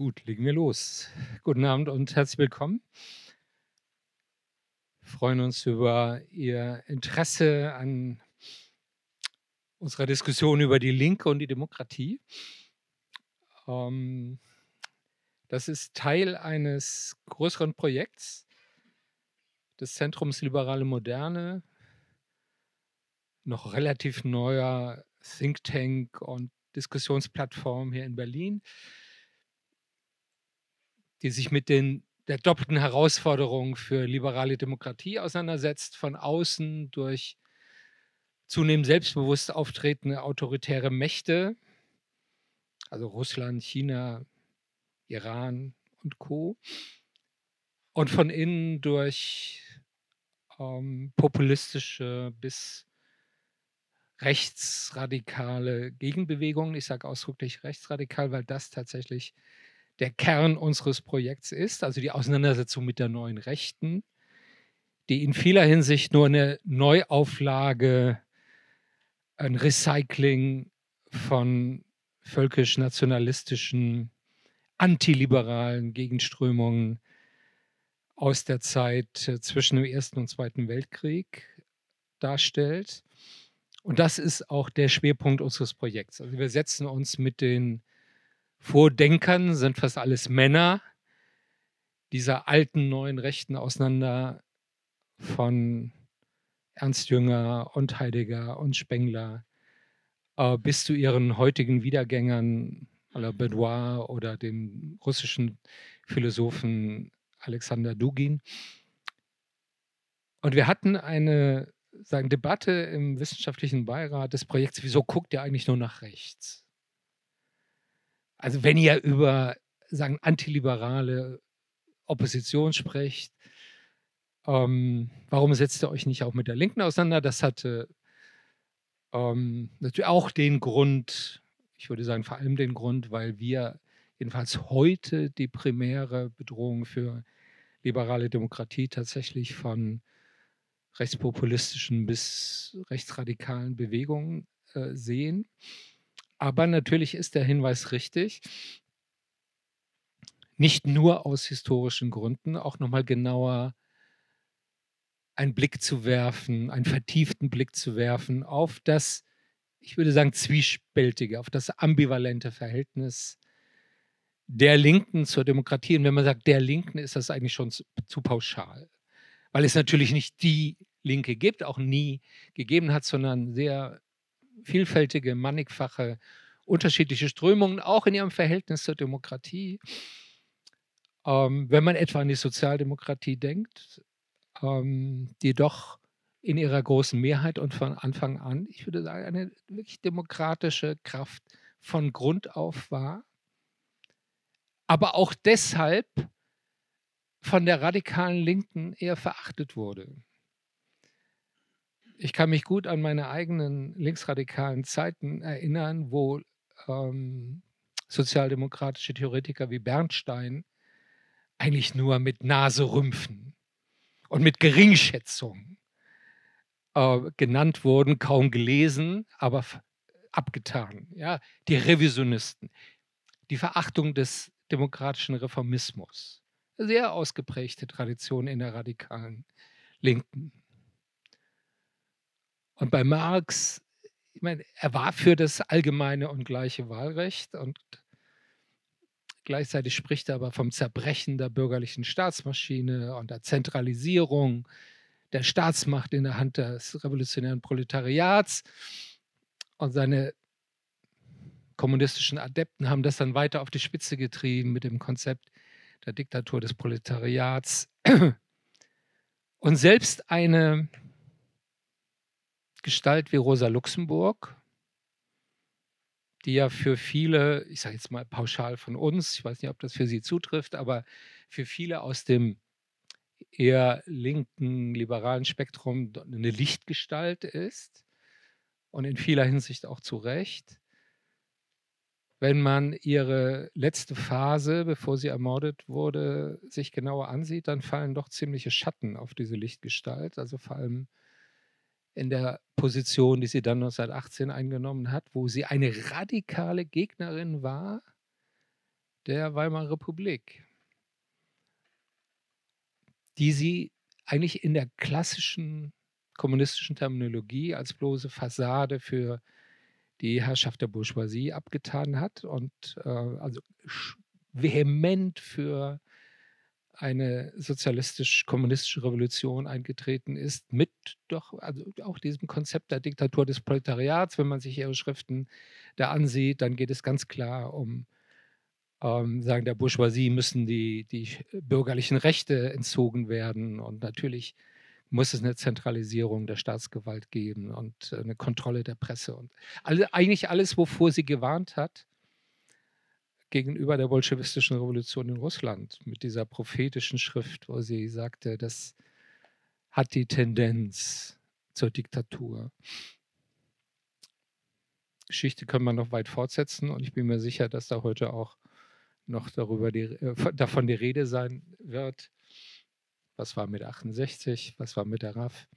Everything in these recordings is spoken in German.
Gut, legen wir los. Guten Abend und herzlich willkommen. Wir freuen uns über Ihr Interesse an unserer Diskussion über die Linke und die Demokratie. Ähm, das ist Teil eines größeren Projekts des Zentrums Liberale Moderne, noch relativ neuer Think Tank und Diskussionsplattform hier in Berlin die sich mit den, der doppelten Herausforderung für liberale Demokratie auseinandersetzt, von außen durch zunehmend selbstbewusst auftretende autoritäre Mächte, also Russland, China, Iran und Co. Und von innen durch ähm, populistische bis rechtsradikale Gegenbewegungen. Ich sage ausdrücklich rechtsradikal, weil das tatsächlich der Kern unseres Projekts ist, also die Auseinandersetzung mit der neuen Rechten, die in vieler Hinsicht nur eine Neuauflage, ein Recycling von völkisch-nationalistischen, antiliberalen Gegenströmungen aus der Zeit äh, zwischen dem Ersten und Zweiten Weltkrieg darstellt. Und das ist auch der Schwerpunkt unseres Projekts. Also wir setzen uns mit den Vordenkern sind fast alles Männer dieser alten neuen Rechten auseinander von Ernst Jünger und Heidegger und Spengler äh, bis zu ihren heutigen Wiedergängern la Benoit oder dem russischen Philosophen Alexander Dugin. Und wir hatten eine sagen, Debatte im wissenschaftlichen Beirat des Projekts, wieso guckt ihr eigentlich nur nach rechts? Also wenn ihr über sagen antiliberale Opposition sprecht, ähm, warum setzt ihr euch nicht auch mit der Linken auseinander? Das hatte ähm, natürlich auch den Grund, ich würde sagen vor allem den Grund, weil wir jedenfalls heute die primäre Bedrohung für liberale Demokratie tatsächlich von rechtspopulistischen bis rechtsradikalen Bewegungen äh, sehen. Aber natürlich ist der Hinweis richtig. Nicht nur aus historischen Gründen, auch nochmal genauer einen Blick zu werfen, einen vertieften Blick zu werfen auf das, ich würde sagen, zwiespältige, auf das ambivalente Verhältnis der Linken zur Demokratie. Und wenn man sagt, der Linken, ist das eigentlich schon zu, zu pauschal. Weil es natürlich nicht die Linke gibt, auch nie gegeben hat, sondern sehr vielfältige, mannigfache, unterschiedliche Strömungen, auch in ihrem Verhältnis zur Demokratie. Ähm, wenn man etwa an die Sozialdemokratie denkt, ähm, die doch in ihrer großen Mehrheit und von Anfang an, ich würde sagen, eine wirklich demokratische Kraft von Grund auf war, aber auch deshalb von der radikalen Linken eher verachtet wurde ich kann mich gut an meine eigenen linksradikalen Zeiten erinnern, wo ähm, sozialdemokratische Theoretiker wie Bernstein eigentlich nur mit Naserümpfen und mit Geringschätzung äh, genannt wurden, kaum gelesen, aber abgetan. Ja? Die Revisionisten, die Verachtung des demokratischen Reformismus, sehr ausgeprägte Tradition in der radikalen Linken. Und bei Marx, ich meine, er war für das allgemeine und gleiche Wahlrecht und gleichzeitig spricht er aber vom Zerbrechen der bürgerlichen Staatsmaschine und der Zentralisierung der Staatsmacht in der Hand des revolutionären Proletariats. Und seine kommunistischen Adepten haben das dann weiter auf die Spitze getrieben mit dem Konzept der Diktatur des Proletariats. Und selbst eine Gestalt wie Rosa Luxemburg, die ja für viele, ich sage jetzt mal pauschal von uns, ich weiß nicht, ob das für Sie zutrifft, aber für viele aus dem eher linken, liberalen Spektrum eine Lichtgestalt ist und in vieler Hinsicht auch zu Recht. Wenn man ihre letzte Phase, bevor sie ermordet wurde, sich genauer ansieht, dann fallen doch ziemliche Schatten auf diese Lichtgestalt. Also vor allem in der Position, die sie dann 1918 eingenommen hat, wo sie eine radikale Gegnerin war der Weimarer Republik, die sie eigentlich in der klassischen kommunistischen Terminologie als bloße Fassade für die Herrschaft der Bourgeoisie abgetan hat und äh, also vehement für eine sozialistisch-kommunistische Revolution eingetreten ist, mit doch also auch diesem Konzept der Diktatur des Proletariats. Wenn man sich ihre Schriften da ansieht, dann geht es ganz klar um ähm, sagen, der Bourgeoisie müssen die, die bürgerlichen Rechte entzogen werden und natürlich muss es eine Zentralisierung der Staatsgewalt geben und eine Kontrolle der Presse und alle, eigentlich alles, wovor sie gewarnt hat, gegenüber der bolschewistischen Revolution in Russland mit dieser prophetischen Schrift, wo sie sagte, das hat die Tendenz zur Diktatur. Geschichte können wir noch weit fortsetzen und ich bin mir sicher, dass da heute auch noch darüber die, äh, davon die Rede sein wird. Was war mit 68? Was war mit der RAF?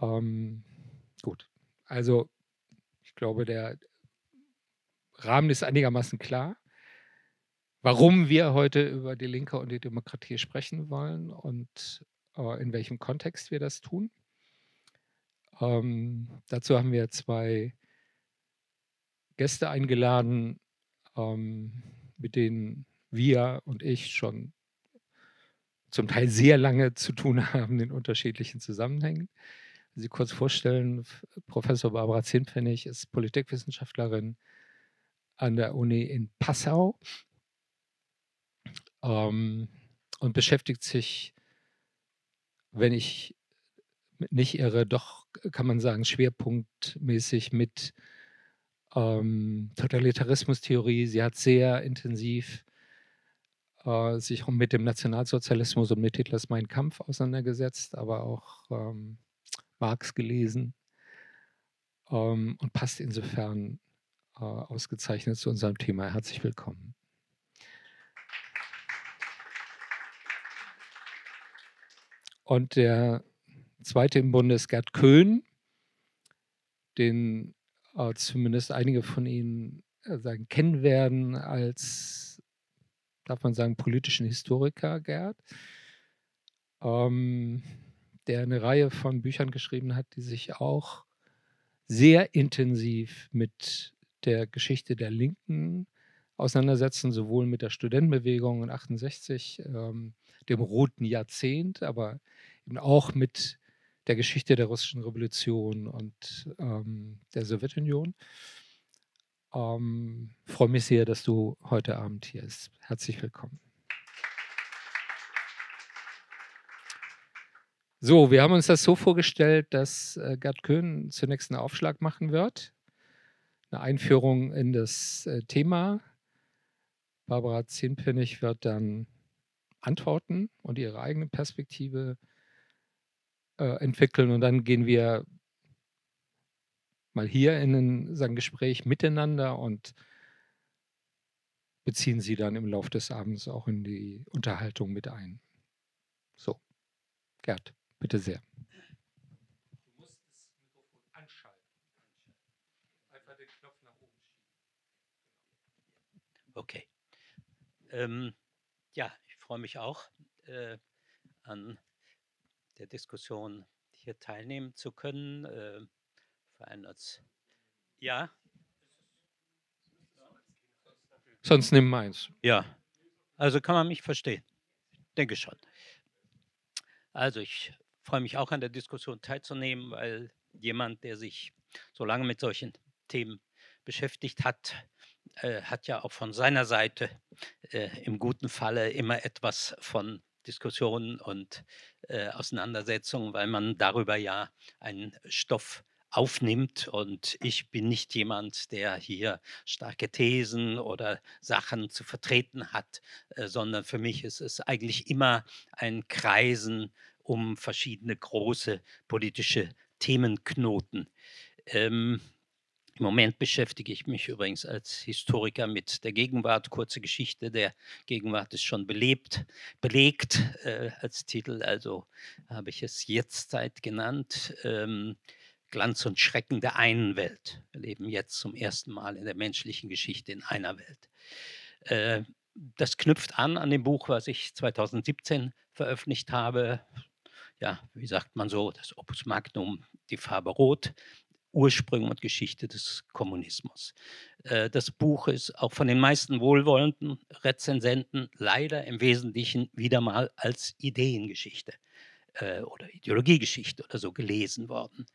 Ähm, gut, also ich glaube, der, Rahmen ist einigermaßen klar, warum wir heute über die Linke und die Demokratie sprechen wollen und äh, in welchem Kontext wir das tun. Ähm, dazu haben wir zwei Gäste eingeladen, ähm, mit denen wir und ich schon zum Teil sehr lange zu tun haben in unterschiedlichen Zusammenhängen. Sie kurz vorstellen, Professor Barbara Zinnpfennig ist Politikwissenschaftlerin, an der Uni in Passau ähm, und beschäftigt sich, wenn ich nicht irre, doch kann man sagen, schwerpunktmäßig mit ähm, Totalitarismustheorie. Sie hat sehr intensiv äh, sich mit dem Nationalsozialismus und mit Hitlers Mein Kampf auseinandergesetzt, aber auch ähm, Marx gelesen ähm, und passt insofern ausgezeichnet zu unserem Thema. Herzlich willkommen. Und der zweite im Bunde ist Gerd Köhn, den äh, zumindest einige von Ihnen äh, sagen, kennen werden als, darf man sagen, politischen Historiker, Gerd, ähm, der eine Reihe von Büchern geschrieben hat, die sich auch sehr intensiv mit der Geschichte der Linken auseinandersetzen, sowohl mit der Studentenbewegung in 68, ähm, dem Roten Jahrzehnt, aber eben auch mit der Geschichte der russischen Revolution und ähm, der Sowjetunion. Ähm, freue mich sehr, dass du heute Abend hier bist. Herzlich willkommen. So, wir haben uns das so vorgestellt, dass äh, Gerd Köhn zunächst einen Aufschlag machen wird eine Einführung in das äh, Thema. Barbara Zehnpfennig wird dann antworten und ihre eigene Perspektive äh, entwickeln. Und dann gehen wir mal hier in ein, sagen, Gespräch miteinander und beziehen sie dann im Laufe des Abends auch in die Unterhaltung mit ein. So, Gerd, bitte sehr. Okay. Ähm, ja, ich freue mich auch äh, an der Diskussion hier teilnehmen zu können. Äh, allem als ja. Sonst nimm meins. Ja, also kann man mich verstehen. Denke schon. Also ich freue mich auch an der Diskussion teilzunehmen, weil jemand, der sich so lange mit solchen Themen beschäftigt hat, äh, hat ja auch von seiner Seite äh, im guten Falle immer etwas von Diskussionen und äh, Auseinandersetzungen, weil man darüber ja einen Stoff aufnimmt. Und ich bin nicht jemand, der hier starke Thesen oder Sachen zu vertreten hat, äh, sondern für mich ist es eigentlich immer ein Kreisen um verschiedene große politische Themenknoten. Ähm, im Moment beschäftige ich mich übrigens als Historiker mit der Gegenwart. Kurze Geschichte der Gegenwart ist schon belebt, belegt äh, als Titel, also habe ich es Jetztzeit genannt. Ähm, Glanz und Schrecken der einen Welt. Wir leben jetzt zum ersten Mal in der menschlichen Geschichte in einer Welt. Äh, das knüpft an an dem Buch, was ich 2017 veröffentlicht habe. Ja, wie sagt man so, das Opus Magnum, die Farbe Rot, Ursprünge und Geschichte des Kommunismus. Äh, das Buch ist auch von den meisten wohlwollenden Rezensenten leider im Wesentlichen wieder mal als Ideengeschichte äh, oder Ideologiegeschichte oder so gelesen worden.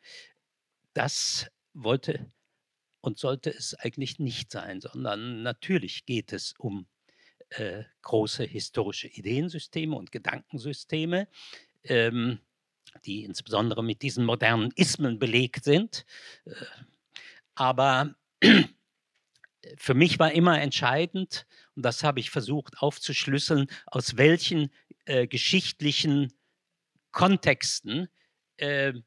Das wollte und sollte es eigentlich nicht sein, sondern natürlich geht es um äh, große historische Ideensysteme und Gedankensysteme, ähm, die insbesondere mit diesen modernen Ismen belegt sind. Äh, aber für mich war immer entscheidend, und das habe ich versucht aufzuschlüsseln, aus welchen äh, geschichtlichen Kontexten äh, äh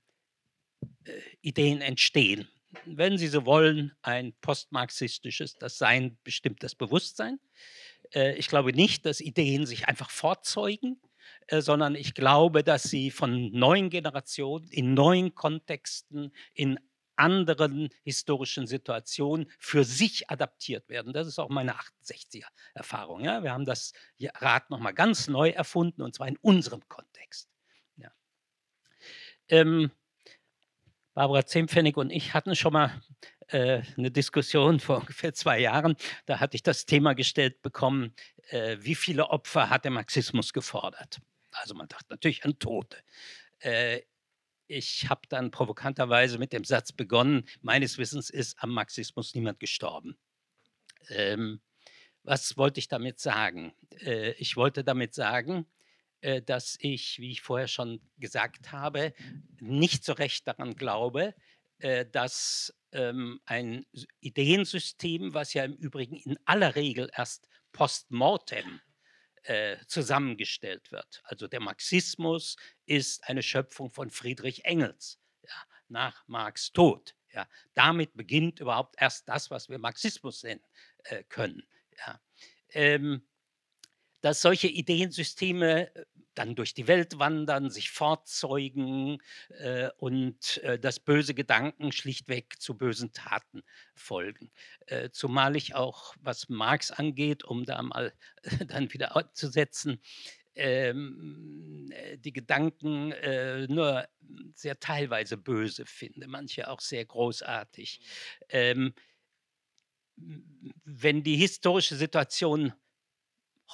Ideen entstehen. Wenn Sie so wollen, ein postmarxistisches, das Sein bestimmt das Bewusstsein. Äh, ich glaube nicht, dass Ideen sich einfach fortzeugen, sondern ich glaube, dass sie von neuen Generationen, in neuen Kontexten, in anderen historischen Situationen für sich adaptiert werden. Das ist auch meine 68er Erfahrung. Ja? Wir haben das Rad nochmal ganz neu erfunden und zwar in unserem Kontext. Ja. Ähm, Barbara Zehmpfennig und ich hatten schon mal äh, eine Diskussion vor ungefähr zwei Jahren. Da hatte ich das Thema gestellt bekommen, äh, wie viele Opfer hat der Marxismus gefordert? Also man dachte natürlich an Tote. Äh, ich habe dann provokanterweise mit dem Satz begonnen, meines Wissens ist am Marxismus niemand gestorben. Ähm, was wollte ich damit sagen? Äh, ich wollte damit sagen, äh, dass ich, wie ich vorher schon gesagt habe, nicht so recht daran glaube, äh, dass ähm, ein Ideensystem, was ja im Übrigen in aller Regel erst post mortem äh, zusammengestellt wird. Also der Marxismus ist eine Schöpfung von Friedrich Engels ja, nach Marx Tod. Ja. Damit beginnt überhaupt erst das, was wir Marxismus nennen äh, können. Ja. Ähm, dass solche Ideensysteme äh, dann durch die Welt wandern, sich fortzeugen äh, und äh, dass böse Gedanken schlichtweg zu bösen Taten folgen. Äh, zumal ich auch, was Marx angeht, um da mal dann wieder abzusetzen, ähm, äh, die Gedanken äh, nur sehr teilweise böse finde, manche auch sehr großartig. Ähm, wenn die historische Situation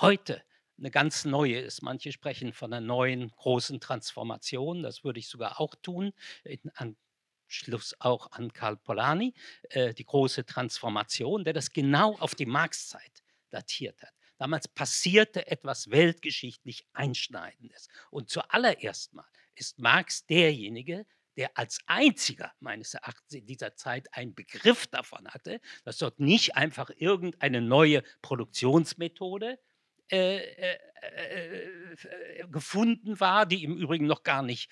heute eine ganz neue ist. Manche sprechen von einer neuen großen Transformation. Das würde ich sogar auch tun. In Anschluss auch an Karl Polanyi, äh, die große Transformation, der das genau auf die Marxzeit datiert hat. Damals passierte etwas weltgeschichtlich Einschneidendes. Und zuallererst mal ist Marx derjenige, der als einziger meines Erachtens in dieser Zeit einen Begriff davon hatte, dass dort nicht einfach irgendeine neue Produktionsmethode äh, äh, äh, gefunden war, die im Übrigen noch gar nicht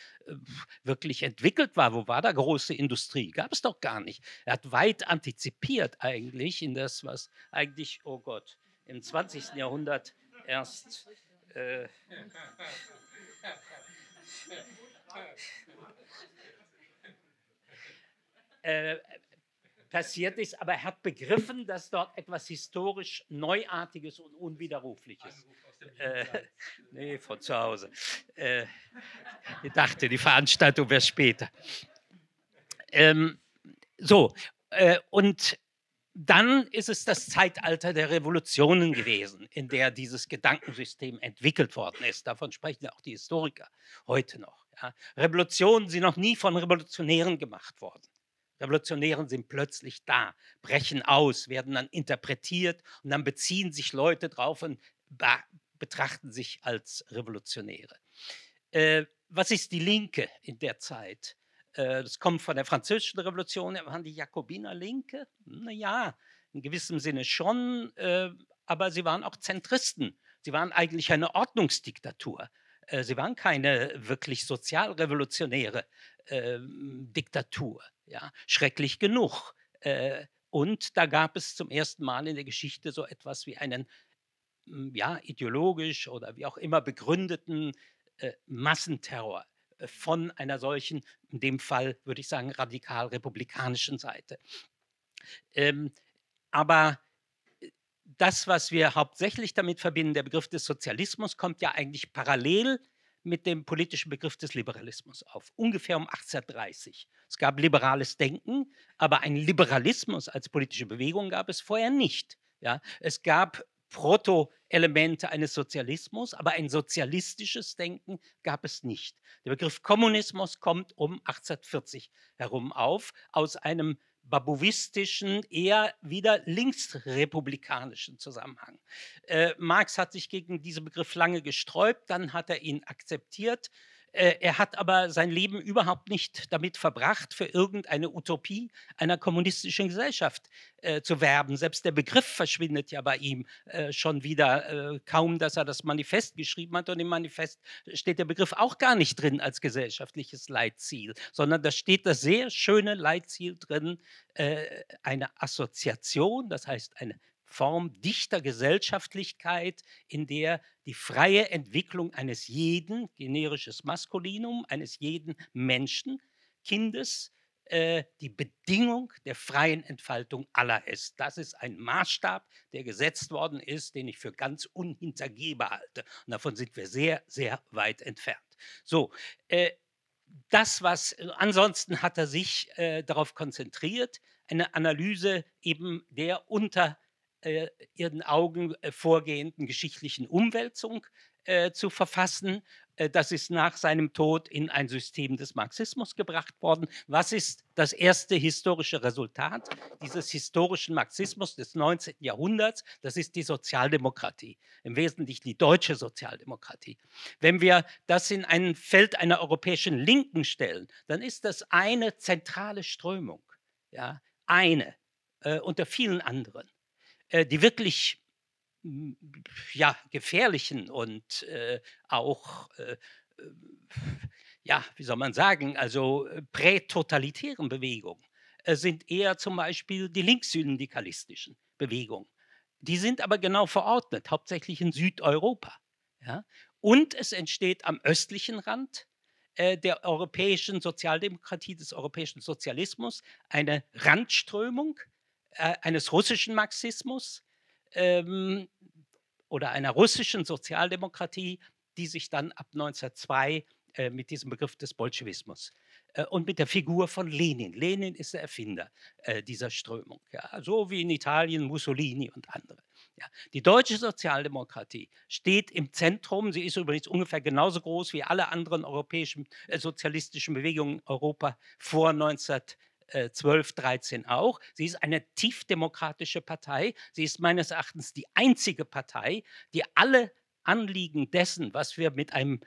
wirklich entwickelt war. Wo war da große Industrie? Gab es doch gar nicht. Er hat weit antizipiert eigentlich in das, was eigentlich, oh Gott, im 20. Jahrhundert erst äh, äh, passiert ist, aber er hat begriffen, dass dort etwas historisch Neuartiges und Unwiderrufliches. Äh, nee, von zu Hause. Äh, ich dachte, die Veranstaltung wäre später. Ähm, so, äh, und dann ist es das Zeitalter der Revolutionen gewesen, in der dieses Gedankensystem entwickelt worden ist. Davon sprechen ja auch die Historiker heute noch. Ja. Revolutionen sind noch nie von Revolutionären gemacht worden. Revolutionären sind plötzlich da, brechen aus, werden dann interpretiert und dann beziehen sich Leute drauf und betrachten sich als Revolutionäre. Äh, was ist die Linke in der Zeit? Äh, das kommt von der französischen Revolution, waren die Jakobiner Linke? Naja, in gewissem Sinne schon, äh, aber sie waren auch Zentristen. Sie waren eigentlich eine Ordnungsdiktatur. Äh, sie waren keine wirklich sozialrevolutionäre äh, Diktatur. Ja, schrecklich genug. Äh, und da gab es zum ersten Mal in der Geschichte so etwas wie einen hm, ja, ideologisch oder wie auch immer begründeten äh, Massenterror äh, von einer solchen, in dem Fall würde ich sagen, radikal-republikanischen Seite. Ähm, aber das, was wir hauptsächlich damit verbinden, der Begriff des Sozialismus, kommt ja eigentlich parallel mit dem politischen Begriff des Liberalismus auf, ungefähr um 1830. Es gab liberales Denken, aber ein Liberalismus als politische Bewegung gab es vorher nicht. Ja, es gab Proto-Elemente eines Sozialismus, aber ein sozialistisches Denken gab es nicht. Der Begriff Kommunismus kommt um 1840 herum auf, aus einem babovistischen, eher wieder linksrepublikanischen Zusammenhang. Äh, Marx hat sich gegen diesen Begriff lange gesträubt, dann hat er ihn akzeptiert er hat aber sein Leben überhaupt nicht damit verbracht, für irgendeine Utopie einer kommunistischen Gesellschaft äh, zu werben. Selbst der Begriff verschwindet ja bei ihm äh, schon wieder, äh, kaum dass er das Manifest geschrieben hat. Und im Manifest steht der Begriff auch gar nicht drin als gesellschaftliches Leitziel, sondern da steht das sehr schöne Leitziel drin, äh, eine Assoziation, das heißt eine Form dichter Gesellschaftlichkeit, in der die freie Entwicklung eines jeden, generisches Maskulinum, eines jeden Menschen, Kindes, äh, die Bedingung der freien Entfaltung aller ist. Das ist ein Maßstab, der gesetzt worden ist, den ich für ganz unhintergehbar halte. Und davon sind wir sehr, sehr weit entfernt. So, äh, das, was ansonsten hat er sich äh, darauf konzentriert, eine Analyse eben der unter äh, ihren Augen äh, vorgehenden geschichtlichen Umwälzung äh, zu verfassen. Äh, das ist nach seinem Tod in ein System des Marxismus gebracht worden. Was ist das erste historische Resultat dieses historischen Marxismus des 19. Jahrhunderts? Das ist die Sozialdemokratie, im Wesentlichen die deutsche Sozialdemokratie. Wenn wir das in ein Feld einer europäischen Linken stellen, dann ist das eine zentrale Strömung, ja, eine äh, unter vielen anderen. Äh, die wirklich hm, ja, gefährlichen und äh, auch, äh, äh, ja, wie soll man sagen, also äh, prätotalitären Bewegungen sind eher zum Beispiel die linkssyndikalistischen Bewegungen. Die sind aber genau verordnet, hauptsächlich in Südeuropa. Ja? Und es entsteht am östlichen Rand der europäischen Sozialdemokratie, des europäischen Sozialismus, eine Randströmung, äh, eines russischen Marxismus ähm, oder einer russischen Sozialdemokratie, die sich dann ab 1902 äh, mit diesem Begriff des Bolschewismus äh, und mit der Figur von Lenin. Lenin ist der Erfinder äh, dieser Strömung, ja, so wie in Italien Mussolini und andere. Ja. Die deutsche Sozialdemokratie steht im Zentrum. Sie ist übrigens ungefähr genauso groß wie alle anderen europäischen äh, sozialistischen Bewegungen in Europa vor 1900. 12, 13 auch. Sie ist eine tiefdemokratische Partei. Sie ist meines Erachtens die einzige Partei, die alle Anliegen dessen, was wir mit einem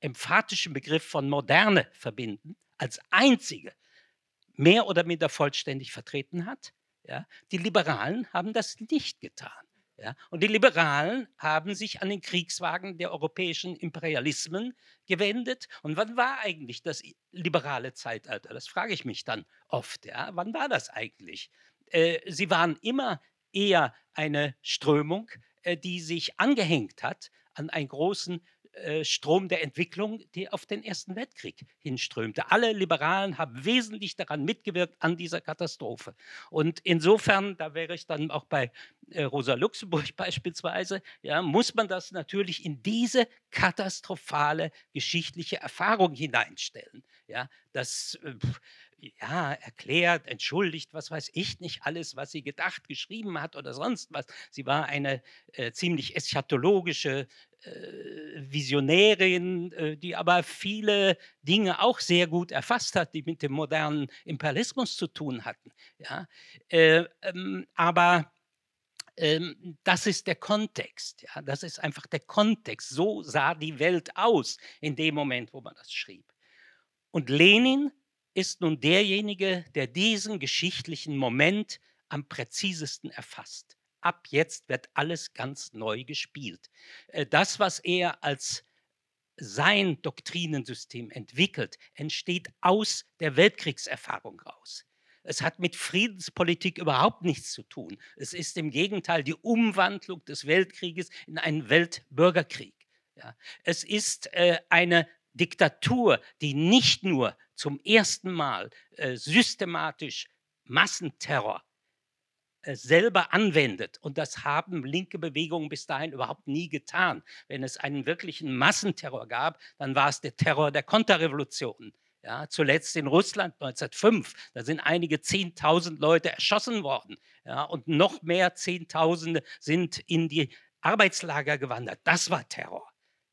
emphatischen Begriff von Moderne verbinden, als einzige mehr oder minder vollständig vertreten hat. Ja? Die Liberalen haben das nicht getan. Ja? Und die Liberalen haben sich an den Kriegswagen der europäischen Imperialismen gewendet. Und wann war eigentlich das liberale Zeitalter? Das frage ich mich dann oft. Ja? Wann war das eigentlich? Äh, sie waren immer eher eine Strömung, äh, die sich angehängt hat an einen großen äh, Strom der Entwicklung, die auf den Ersten Weltkrieg hinströmte. Alle Liberalen haben wesentlich daran mitgewirkt an dieser Katastrophe. Und insofern, da wäre ich dann auch bei äh, Rosa Luxemburg beispielsweise, ja, muss man das natürlich in diese katastrophale geschichtliche Erfahrung hineinstellen. Ja, das äh, ja, erklärt, entschuldigt, was weiß ich nicht alles, was sie gedacht, geschrieben hat oder sonst was. Sie war eine äh, ziemlich eschatologische äh, Visionärin, äh, die aber viele Dinge auch sehr gut erfasst hat, die mit dem modernen Imperialismus zu tun hatten. Ja? Äh, ähm, aber ähm, das ist der Kontext. Ja? Das ist einfach der Kontext. So sah die Welt aus in dem Moment, wo man das schrieb. Und Lenin ist nun derjenige, der diesen geschichtlichen Moment am präzisesten erfasst. Ab jetzt wird alles ganz neu gespielt. Äh, das, was er als sein Doktrinensystem entwickelt, entsteht aus der Weltkriegserfahrung raus. Es hat mit Friedenspolitik überhaupt nichts zu tun. Es ist im Gegenteil die Umwandlung des Weltkrieges in einen Weltbürgerkrieg. Ja. Es ist äh, eine Diktatur, die nicht nur zum ersten Mal äh, systematisch Massenterror äh, selber anwendet. Und das haben linke Bewegungen bis dahin überhaupt nie getan. Wenn es einen wirklichen Massenterror gab, dann war es der Terror der Konterrevolution. Ja, zuletzt in Russland 1905, da sind einige Zehntausend Leute erschossen worden. Ja, und noch mehr Zehntausende sind in die Arbeitslager gewandert. Das war Terror.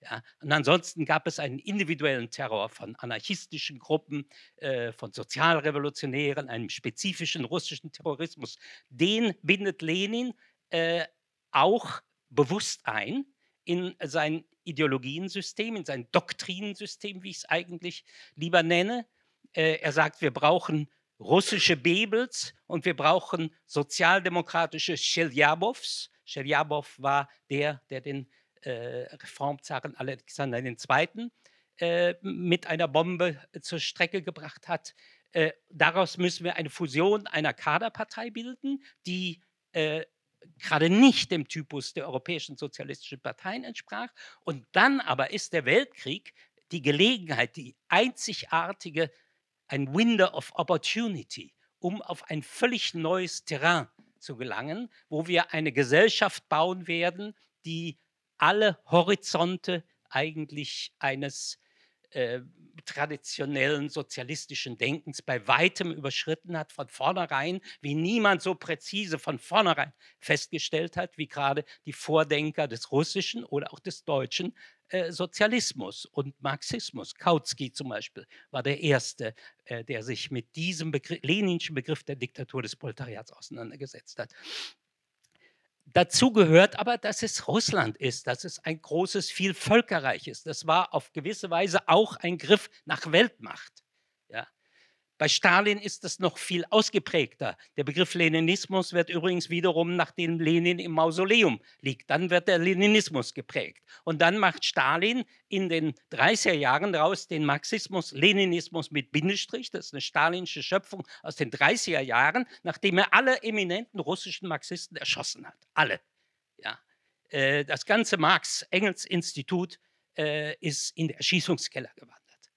Ja, und ansonsten gab es einen individuellen Terror von anarchistischen Gruppen, äh, von Sozialrevolutionären, einem spezifischen russischen Terrorismus. Den bindet Lenin äh, auch bewusst ein in sein Ideologiensystem, in sein Doktrinensystem, wie ich es eigentlich lieber nenne. Äh, er sagt, wir brauchen russische Bebels und wir brauchen sozialdemokratische Schelyabovs. Schelyabov war der, der den Reformzaren Alexander II. Äh, mit einer Bombe zur Strecke gebracht hat. Äh, daraus müssen wir eine Fusion einer Kaderpartei bilden, die äh, gerade nicht dem Typus der europäischen sozialistischen Parteien entsprach. Und dann aber ist der Weltkrieg die Gelegenheit, die einzigartige, ein Window of Opportunity, um auf ein völlig neues Terrain zu gelangen, wo wir eine Gesellschaft bauen werden, die alle Horizonte eigentlich eines äh, traditionellen sozialistischen Denkens bei weitem überschritten hat, von vornherein, wie niemand so präzise von vornherein festgestellt hat, wie gerade die Vordenker des russischen oder auch des deutschen äh, Sozialismus und Marxismus. Kautsky zum Beispiel war der Erste, äh, der sich mit diesem Begriff, Leninschen Begriff der Diktatur des Proletariats auseinandergesetzt hat. Dazu gehört aber, dass es Russland ist, dass es ein großes Vielvölkerreich ist. Das war auf gewisse Weise auch ein Griff nach Weltmacht. Ja. Bei Stalin ist das noch viel ausgeprägter. Der Begriff Leninismus wird übrigens wiederum, nachdem Lenin im Mausoleum liegt, dann wird der Leninismus geprägt. Und dann macht Stalin in den 30er Jahren daraus den Marxismus, Leninismus mit Bindestrich. Das ist eine stalinische Schöpfung aus den 30er Jahren, nachdem er alle eminenten russischen Marxisten erschossen hat. Alle. Ja. Äh, das ganze Marx-Engels-Institut äh, ist in den Erschießungskeller gewandert.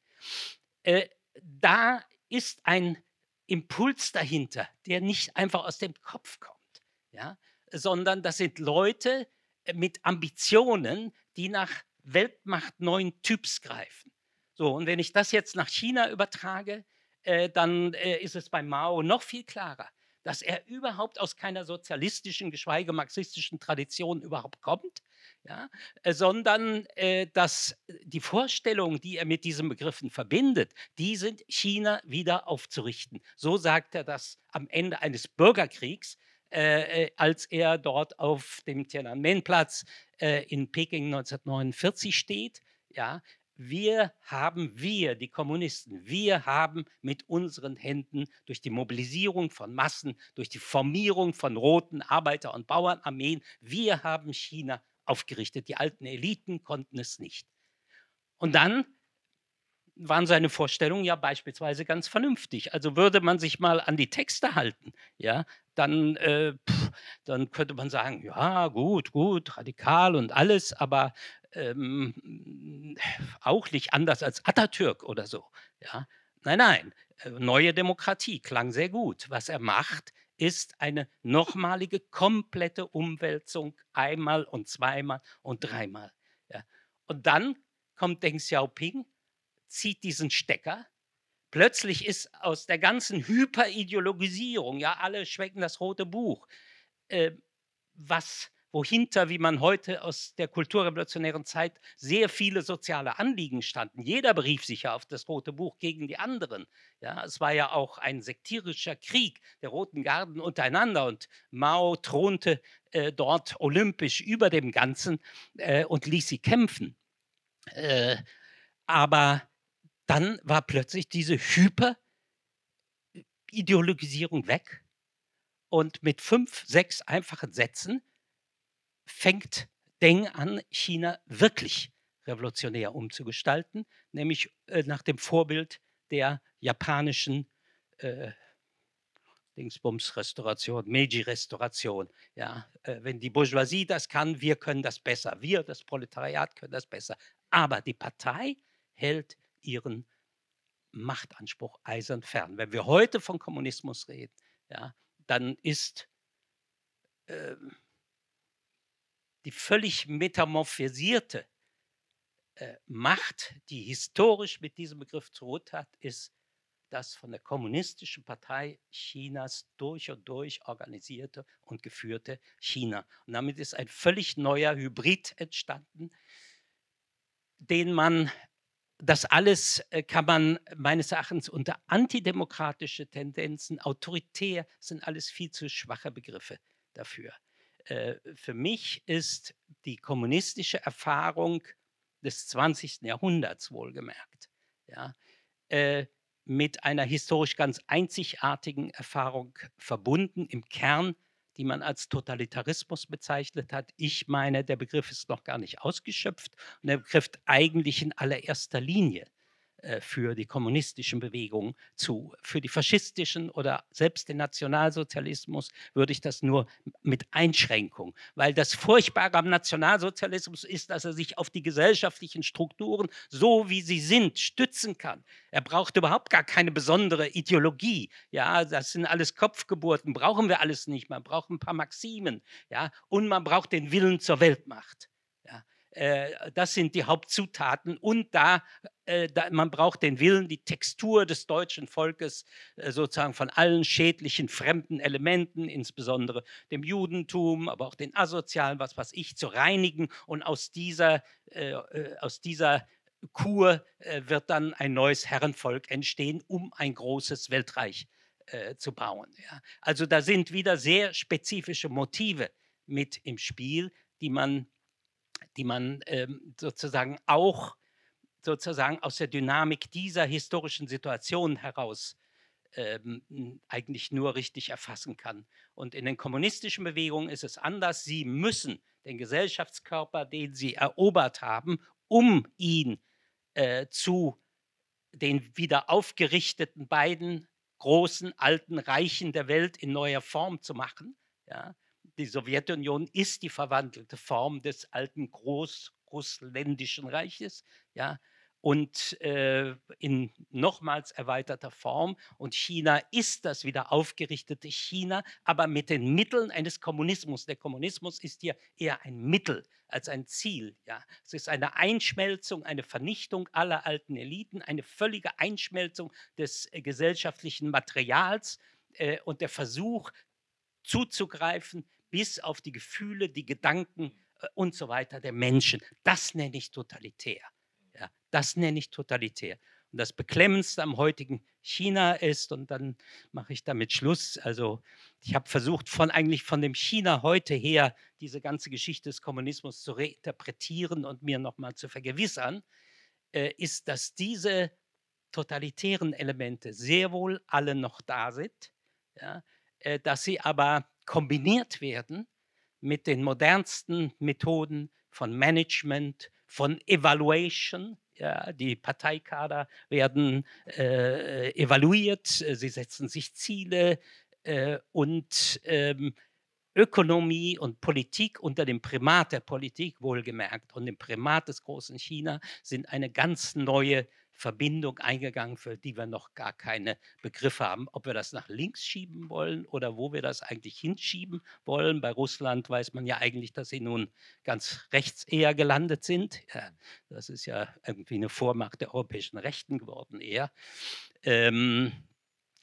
Äh, da ist ein Impuls dahinter, der nicht einfach aus dem Kopf kommt, ja, sondern das sind Leute äh, mit Ambitionen, die nach Weltmacht neuen Typs greifen. So, und wenn ich das jetzt nach China übertrage, äh, dann äh, ist es bei Mao noch viel klarer, dass er überhaupt aus keiner sozialistischen, geschweige marxistischen Tradition überhaupt kommt, ja, äh, sondern äh, dass die Vorstellungen, die er mit diesen Begriffen verbindet, die sind China wieder aufzurichten. So sagt er das am Ende eines Bürgerkriegs, äh, äh als er dort auf dem Tiananmen-Platz äh, in Peking 1949 steht. Ja, wir haben, wir, die Kommunisten, wir haben mit unseren Händen durch die Mobilisierung von Massen, durch die Formierung von roten Arbeiter- und Bauernarmeen, wir haben China aufgerichtet. Die alten Eliten konnten es nicht. Und dann waren seine Vorstellungen ja beispielsweise ganz vernünftig. Also würde man sich mal an die Texte halten, ja, dann, äh, pff, dann könnte man sagen, ja, gut, gut, radikal und alles, aber ähm, auch nicht anders als Atatürk oder so. Ja. Nein, nein, äh, neue Demokratie klang sehr gut. Was er macht, ist eine nochmalige, komplette Umwälzung einmal und zweimal und dreimal. Ja. Und dann kommt Deng Xiaoping, zieht diesen Stecker. Plötzlich ist aus der ganzen Hyperideologisierung, ja, alle schmecken das rote Buch, äh, was wohinter, wie man heute aus der kulturrevolutionären Zeit, sehr viele soziale Anliegen standen. Jeder berief sich ja auf das Rote Buch gegen die anderen. Ja, es war ja auch ein sektierischer Krieg der Roten Garden untereinander und Mao thronte äh, dort olympisch über dem Ganzen äh, und ließ sie kämpfen. Äh, aber dann war plötzlich diese Hyperideologisierung weg und mit fünf, sechs einfachen Sätzen fängt Deng an, China wirklich revolutionär umzugestalten, nämlich äh, nach dem Vorbild der japanischen äh, Dingsbums-Restauration, Meiji-Restauration. Ja, äh, wenn die Bourgeoisie das kann, wir können das besser. Wir, das Proletariat, können das besser. Aber die Partei hält ihren Machtanspruch eisern fern. Wenn wir heute von Kommunismus reden, ja, dann ist äh, die völlig metamorphisierte äh, Macht, die historisch mit diesem Begriff zu tun hat, ist das von der Kommunistischen Partei Chinas durch und durch organisierte und geführte China. Und damit ist ein völlig neuer Hybrid entstanden, den man, das alles äh, kann man meines Erachtens unter antidemokratische Tendenzen, autoritär, sind alles viel zu schwache Begriffe dafür. Äh, für mich ist die kommunistische Erfahrung des 20. Jahrhunderts wohlgemerkt, ja, äh, mit einer historisch ganz einzigartigen Erfahrung verbunden, im Kern, die man als Totalitarismus bezeichnet hat. Ich meine, der Begriff ist noch gar nicht ausgeschöpft und der Begriff eigentlich in allererster Linie für die kommunistischen Bewegungen zu. Für die faschistischen oder selbst den Nationalsozialismus würde ich das nur mit Einschränkung, weil das Furchtbare am Nationalsozialismus ist, dass er sich auf die gesellschaftlichen Strukturen, so wie sie sind, stützen kann. Er braucht überhaupt gar keine besondere Ideologie. Ja, das sind alles Kopfgeburten, brauchen wir alles nicht. Man braucht ein paar Maximen. Ja, und man braucht den Willen zur Weltmacht. Äh, das sind die Hauptzutaten. Und da, äh, da, man braucht den Willen, die Textur des deutschen Volkes äh, sozusagen von allen schädlichen fremden Elementen, insbesondere dem Judentum, aber auch den Asozialen, was weiß ich, zu reinigen. Und aus dieser, aus dieser Kur wird dann ein neues Herrenvolk entstehen, um ein großes Weltreich zu bauen. Also da sind wieder sehr spezifische Motive mit im Spiel, die man die man ähm, sozusagen auch sozusagen aus der Dynamik dieser historischen Situation heraus ähm, eigentlich nur richtig erfassen kann. Und in den kommunistischen Bewegungen ist es anders. Sie müssen den Gesellschaftskörper, den sie erobert haben, um ihn äh, zu den wieder aufgerichteten beiden großen alten Reichen der Welt in neuer Form zu machen, ja, die Sowjetunion ist die verwandelte Form des alten Großrussländischen Reiches, ja, und äh, in nochmals erweiterter Form. Und China ist das wieder aufgerichtete China, aber mit den Mitteln eines Kommunismus. Der Kommunismus ist hier eher ein Mittel als ein Ziel. Ja. Es ist eine Einschmelzung, eine Vernichtung aller alten Eliten, eine völlige Einschmelzung des äh, gesellschaftlichen Materials äh, und der Versuch zuzugreifen bis auf die Gefühle, die Gedanken äh, und so weiter der Menschen. Das nenne ich totalitär. Das nenne ich totalitär. Und das Beklemmendste am heutigen China ist, und dann mache ich damit Schluss, also ich habe versucht, von eigentlich von dem China heute her diese ganze Geschichte des Kommunismus zu reinterpretieren und mir nochmal zu vergewissern, äh, ist, dass diese totalitären Elemente sehr wohl alle noch da sind, ja, äh, dass sie aber kombiniert werden mit den modernsten Methoden von Management, von Evaluation. Ja, die Parteikader werden äh, evaluiert, sie setzen sich Ziele äh, und ähm, Ökonomie und Politik unter dem Primat der Politik wohlgemerkt und dem Primat des großen China sind eine ganz neue Verbindung eingegangen, für die wir noch gar keine Begriffe haben. Ob wir das nach links schieben wollen oder wo wir das eigentlich hinschieben wollen. Bei Russland weiß man ja eigentlich, dass sie nun ganz rechts eher gelandet sind. Ja, das ist ja irgendwie eine Vormacht der europäischen Rechten geworden eher. Ähm,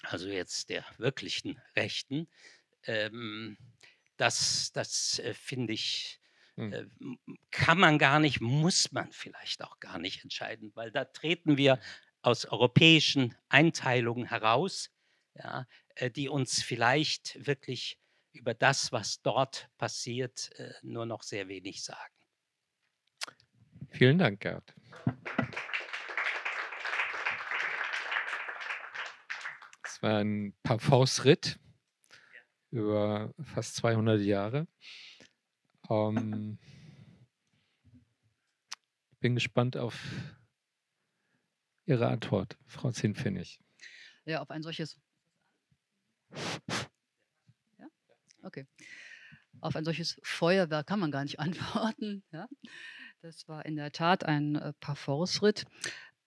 also jetzt der wirklichen Rechten. Ähm, das das äh, finde ich hm. Äh, kann man gar nicht, muss man vielleicht auch gar nicht entscheiden, weil da treten wir aus europäischen Einteilungen heraus, ja, äh, die uns vielleicht wirklich über das, was dort passiert, äh, nur noch sehr wenig sagen. Vielen Dank, Gerd. Es war ein Parforce-Ritt über fast 200 Jahre. Ähm, bin gespannt auf Ihre Antwort, Frau Zinfinnig. Ja, auf ein solches. Ja? Okay. Auf ein solches Feuerwerk kann man gar nicht antworten. Ja? Das war in der Tat ein äh, Parforce-Ritt.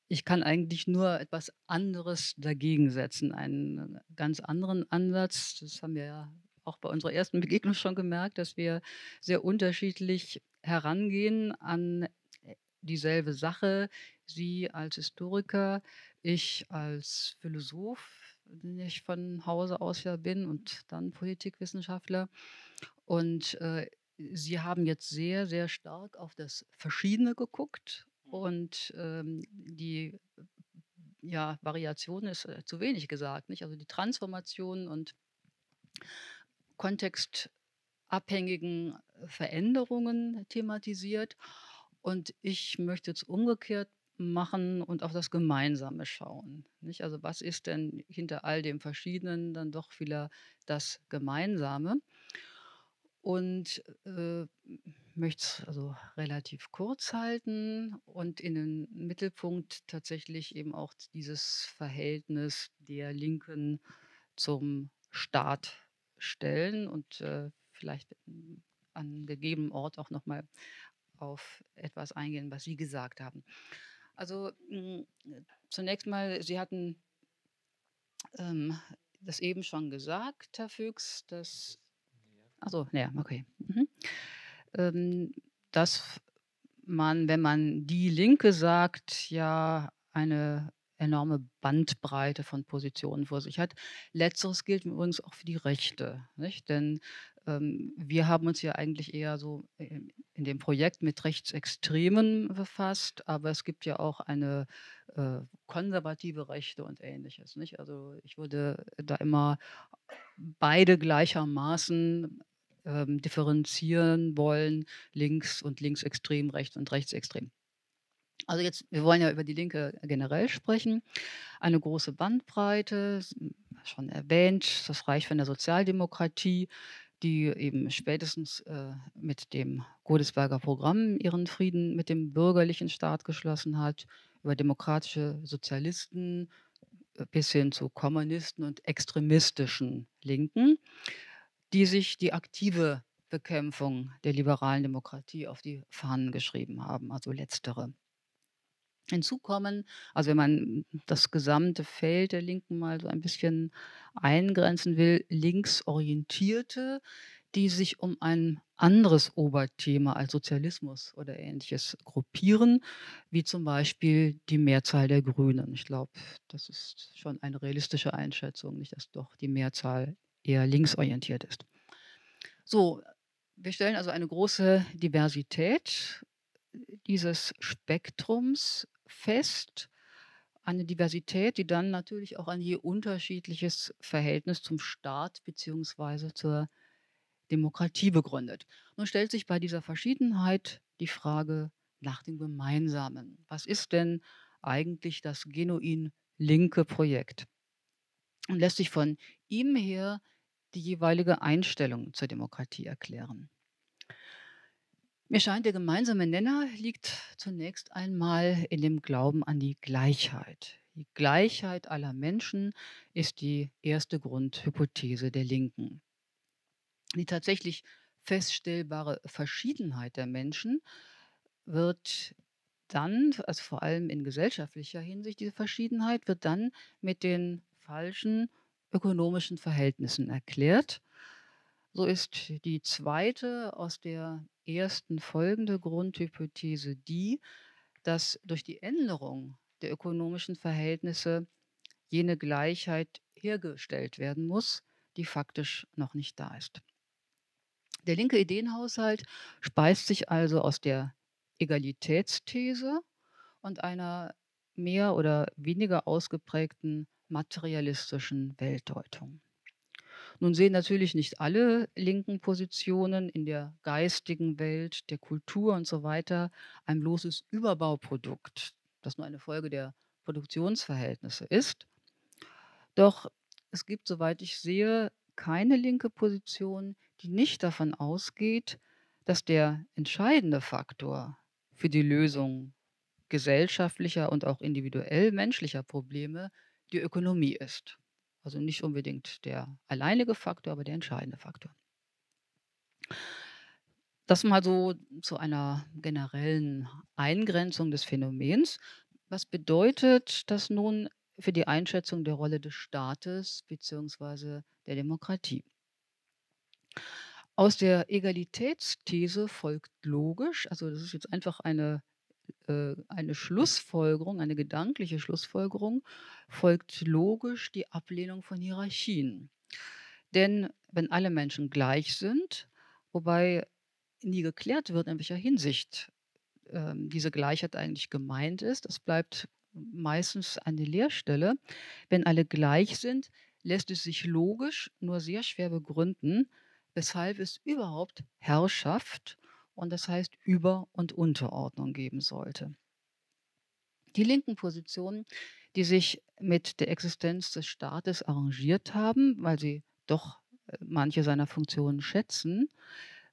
Ich kann eigentlich nur etwas anderes dagegen setzen, einen ganz anderen Ansatz. Das haben wir ja auch bei unserer ersten Begegnung schon gemerkt, dass wir sehr unterschiedlich herangehen an äh, dieselbe Sache. Sie als Historiker, ich als Philosoph, den ich von Hause aus ja bin und dann Politikwissenschaftler. Und äh, Sie haben jetzt sehr, sehr stark auf das Verschiedene geguckt und ähm, die ja, Variation ist äh, zu wenig gesagt, nicht? Also die Transformation und kontextabhängigen Veränderungen thematisiert. Und ich möchte jetzt umgekehrt machen und auf das Gemeinsame schauen. Nicht? Also was ist denn hinter all dem Verschiedenen dann doch wieder das Gemeinsame? Und äh, möchte es also relativ kurz halten und in den Mittelpunkt tatsächlich eben auch dieses Verhältnis der Linken zum Staat stellen und äh, vielleicht an gegebenem Ort auch nochmal auf etwas eingehen, was Sie gesagt haben. Also mh, zunächst mal, Sie hatten ähm, das eben schon gesagt, Herr Füchs, dass also, ja, okay. Mhm. Ähm, dass man, wenn man die Linke sagt, ja eine enorme Bandbreite von Positionen vor sich hat. Letzteres gilt übrigens auch für die Rechte, nicht? Denn ähm, wir haben uns ja eigentlich eher so äh, in dem Projekt mit Rechtsextremen befasst, aber es gibt ja auch eine äh, konservative Rechte und ähnliches. Nicht? Also ich würde da immer beide gleichermaßen ähm, differenzieren wollen, links und linksextrem, rechts und rechtsextrem. Also jetzt, wir wollen ja über die Linke generell sprechen. Eine große Bandbreite, schon erwähnt, das Reich von der Sozialdemokratie, die eben spätestens äh, mit dem Godesberger Programm ihren Frieden mit dem bürgerlichen Staat geschlossen hat, über demokratische Sozialisten äh, bis hin zu Kommunisten und extremistischen Linken die sich die aktive Bekämpfung der liberalen Demokratie auf die Fahnen geschrieben haben, also letztere. Hinzu kommen, also wenn man das gesamte Feld der Linken mal so ein bisschen eingrenzen will, linksorientierte, die sich um ein anderes Oberthema als Sozialismus oder ähnliches gruppieren, wie zum Beispiel die Mehrzahl der Grünen. Ich glaube, das ist schon eine realistische Einschätzung, nicht dass doch die Mehrzahl eher linksorientiert ist. So, wir stellen also eine große Diversität dieses Spektrums fest. Eine Diversität, die dann natürlich auch ein je unterschiedliches Verhältnis zum Staat bzw. zur Demokratie begründet. Nun stellt sich bei dieser Verschiedenheit die Frage nach dem Gemeinsamen. Was ist denn eigentlich das genuin linke Projekt? Und lässt sich von ihm her die jeweilige Einstellung zur Demokratie erklären. Mir scheint, der gemeinsame Nenner liegt zunächst einmal in dem Glauben an die Gleichheit. Die Gleichheit aller Menschen ist die erste Grundhypothese der Linken. Die tatsächlich feststellbare Verschiedenheit der Menschen wird dann, also vor allem in gesellschaftlicher Hinsicht, diese Verschiedenheit wird dann mit den falschen ökonomischen Verhältnissen erklärt. So ist die zweite aus der ersten folgende Grundhypothese die, dass durch die Änderung der ökonomischen Verhältnisse jene Gleichheit hergestellt werden muss, die faktisch noch nicht da ist. Der linke Ideenhaushalt speist sich also aus der Egalitätsthese und einer mehr oder weniger ausgeprägten materialistischen Weltdeutung. Nun sehen natürlich nicht alle linken Positionen in der geistigen Welt, der Kultur und so weiter ein bloßes Überbauprodukt, das nur eine Folge der Produktionsverhältnisse ist. Doch es gibt, soweit ich sehe, keine linke Position, die nicht davon ausgeht, dass der entscheidende Faktor für die Lösung gesellschaftlicher und auch individuell menschlicher Probleme die Ökonomie ist. Also nicht unbedingt der alleinige Faktor, aber der entscheidende Faktor. Das mal so zu einer generellen Eingrenzung des Phänomens. Was bedeutet das nun für die Einschätzung der Rolle des Staates bzw. der Demokratie? Aus der Egalitätsthese folgt logisch, also das ist jetzt einfach eine, äh, eine Schlussfolgerung, eine gedankliche Schlussfolgerung, folgt logisch die Ablehnung von Hierarchien. Denn wenn alle Menschen gleich sind, wobei nie geklärt wird, in welcher Hinsicht ähm, diese Gleichheit eigentlich gemeint ist, das bleibt meistens eine Leerstelle. Wenn alle gleich sind, lässt es sich logisch nur sehr schwer begründen, weshalb es überhaupt Herrschaft und das heißt Über- und Unterordnung geben sollte. Die linken Positionen, die sich mit der Existenz des Staates arrangiert haben, weil sie doch äh, manche seiner Funktionen schätzen,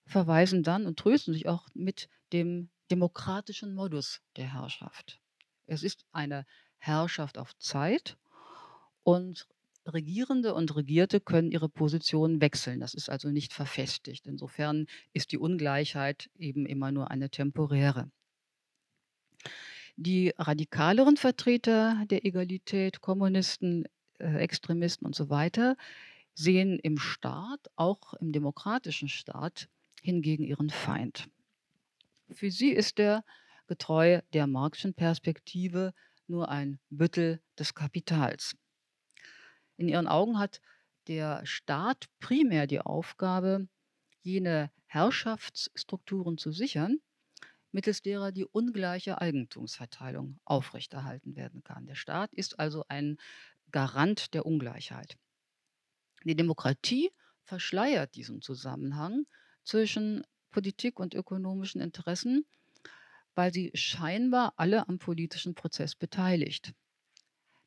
verweisen dann und trösten sich auch mit dem demokratischen Modus der Herrschaft. Es ist eine Herrschaft auf Zeit und Regierende und Regierte können ihre Position wechseln. Das ist also nicht verfestigt. Insofern ist die Ungleichheit eben immer nur eine temporäre. Die radikaleren Vertreter der Egalität, Kommunisten, äh, Extremisten und so weiter, sehen im Staat, auch im demokratischen Staat, hingegen ihren Feind. Für sie ist er, getreu der Marxischen Perspektive, nur ein Büttel des Kapitals. In ihren Augen hat der Staat primär die Aufgabe, jene Herrschaftsstrukturen zu sichern, mittels derer die ungleiche Eigentumsverteilung aufrechterhalten werden kann. Der Staat ist also ein Garant der Ungleichheit. Die Demokratie verschleiert diesen Zusammenhang zwischen Politik und ökonomischen Interessen, weil sie scheinbar alle am politischen Prozess beteiligt.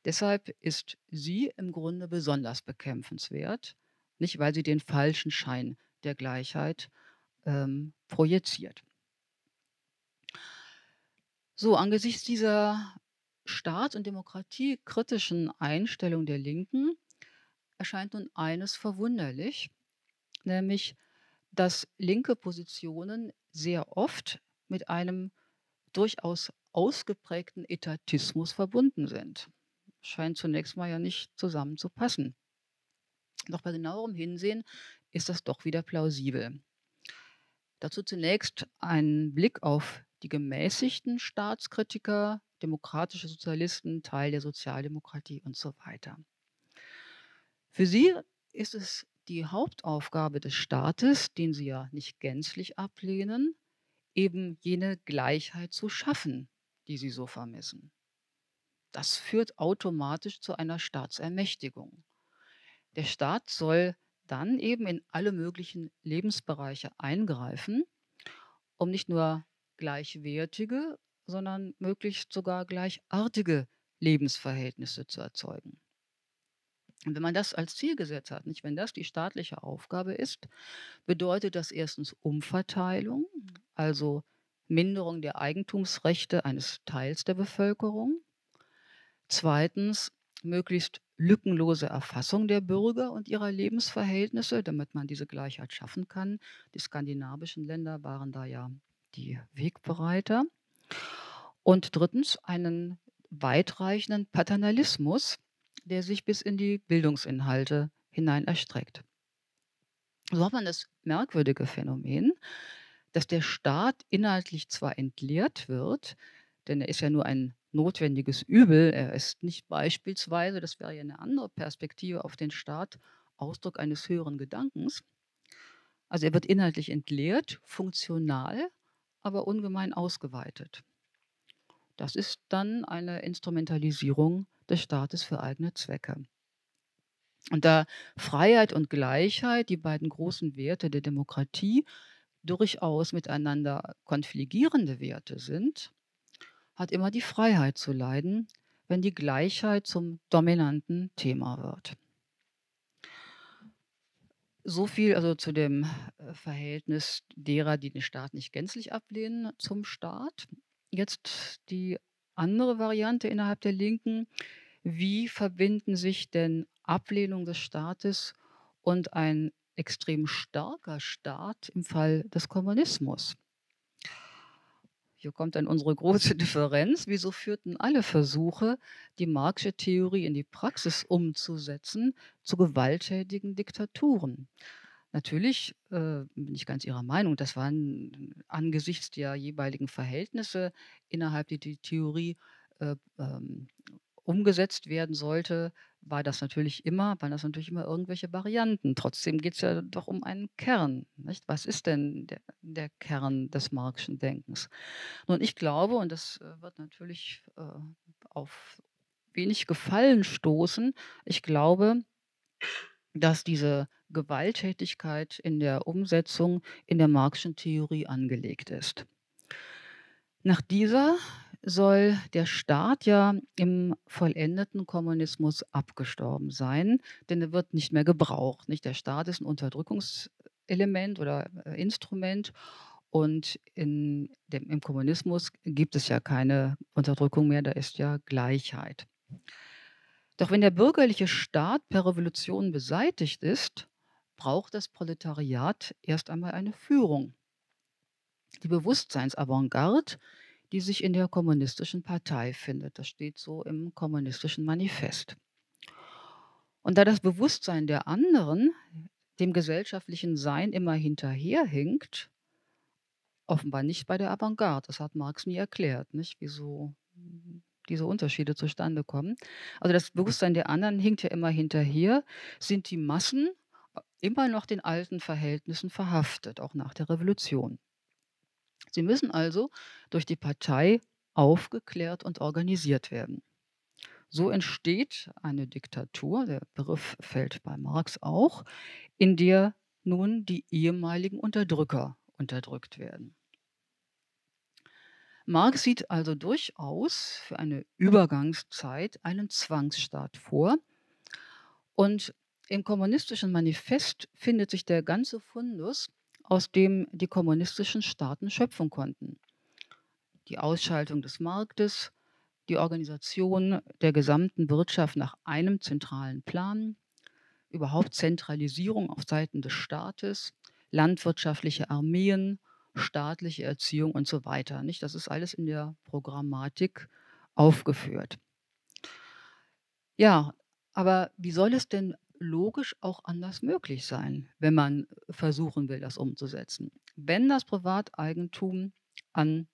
Deshalb ist sie im Grunde besonders bekämpfenswert, nicht weil sie den falschen Schein der Gleichheit ähm, projiziert. So, angesichts dieser Staat- und Demokratiekritischen Einstellung der Linken erscheint nun eines verwunderlich, nämlich dass linke Positionen sehr oft mit einem durchaus ausgeprägten Etatismus verbunden sind. Scheint zunächst mal ja nicht zusammenzupassen. Doch bei genauerem Hinsehen ist das doch wieder plausibel. Dazu zunächst ein Blick auf die gemäßigten Staatskritiker, demokratische Sozialisten, Teil der Sozialdemokratie und so weiter. Für sie ist es die Hauptaufgabe des Staates, den sie ja nicht gänzlich ablehnen, eben jene Gleichheit zu schaffen, die sie so vermissen. Das führt automatisch zu einer Staatsermächtigung. Der Staat soll dann eben in alle möglichen Lebensbereiche eingreifen, um nicht nur gleichwertige, sondern möglichst sogar gleichartige Lebensverhältnisse zu erzeugen. Und wenn man das als Ziel gesetzt hat, nicht wenn das die staatliche Aufgabe ist, bedeutet das erstens Umverteilung, also Minderung der Eigentumsrechte eines Teils der Bevölkerung. Zweitens möglichst lückenlose Erfassung der Bürger und ihrer Lebensverhältnisse, damit man diese Gleichheit schaffen kann. Die skandinavischen Länder waren da ja die Wegbereiter. Und drittens einen weitreichenden Paternalismus, der sich bis in die Bildungsinhalte hinein erstreckt. So hat man das merkwürdige Phänomen, dass der Staat inhaltlich zwar entleert wird, denn er ist ja nur ein notwendiges Übel, er ist nicht beispielsweise, das wäre ja eine andere Perspektive auf den Staat, Ausdruck eines höheren Gedankens. Also er wird inhaltlich entleert, funktional, aber ungemein ausgeweitet. Das ist dann eine Instrumentalisierung des Staates für eigene Zwecke. Und da Freiheit und Gleichheit, die beiden großen Werte der Demokratie, durchaus miteinander konfligierende Werte sind, hat immer die Freiheit zu leiden, wenn die Gleichheit zum dominanten Thema wird. So viel also zu dem äh, Verhältnis derer, die den Staat nicht gänzlich ablehnen, zum Staat. Jetzt die andere Variante innerhalb der Linken. Wie verbinden sich denn Ablehnung des Staates und ein extrem starker Staat im Fall des Kommunismus? Hier kommt dann unsere große Differenz. Wieso führten alle Versuche, die Marxische Theorie in die Praxis umzusetzen, zu gewalttätigen Diktaturen? Natürlich äh, bin ich ganz Ihrer Meinung, das waren angesichts der jeweiligen Verhältnisse innerhalb der die Theorie äh, ähm, umgesetzt werden sollte, war das natürlich immer waren das natürlich immer irgendwelche Varianten. Trotzdem geht es ja doch um einen Kern, nicht? Was ist denn der der Kern des Marxischen Denkens? Nun, ich glaube, und das, äh, wird natürlich, äh, auf wenig Gefallen stoßen, ich glaube, dass diese Gewalttätigkeit in der Umsetzung in der Marxischen Theorie angelegt ist. Nach dieser soll der Staat ja im vollendeten Kommunismus abgestorben sein, denn er wird nicht mehr gebraucht. Nicht? Der Staat ist ein Unterdrückungselement oder äh, Instrument und in dem, im Kommunismus gibt es ja keine Unterdrückung mehr, da ist ja Gleichheit. Doch wenn der bürgerliche Staat per Revolution beseitigt ist, braucht das Proletariat erst einmal eine Führung. Die Bewusstseinsavantgarde die sich in der Kommunistischen Partei findet. Das steht so im Kommunistischen Manifest. Und da das Bewusstsein der anderen dem gesellschaftlichen Sein immer hinterherhinkt, offenbar nicht bei der Avantgarde, das hat Marx nie erklärt, nicht, wieso diese Unterschiede zustande kommen. Also das Bewusstsein der anderen hinkt ja immer hinterher, sind die Massen immer noch den alten Verhältnissen verhaftet, auch nach der Revolution. Sie müssen also durch die Partei aufgeklärt und organisiert werden. So entsteht eine Diktatur, der Begriff fällt bei Marx auch, in der nun die ehemaligen Unterdrücker unterdrückt werden. Marx sieht also durchaus für eine Übergangszeit einen Zwangsstaat vor. Und im kommunistischen Manifest findet sich der ganze Fundus aus dem die kommunistischen Staaten schöpfen konnten. Die Ausschaltung des Marktes, die Organisation der gesamten Wirtschaft nach einem zentralen Plan, überhaupt Zentralisierung auf Seiten des Staates, landwirtschaftliche Armeen, staatliche Erziehung und so weiter. Nicht? Das ist alles in der Programmatik aufgeführt. Ja, aber wie soll es denn logisch auch anders möglich sein, wenn man versuchen will, das umzusetzen. Wenn das Privateigentum an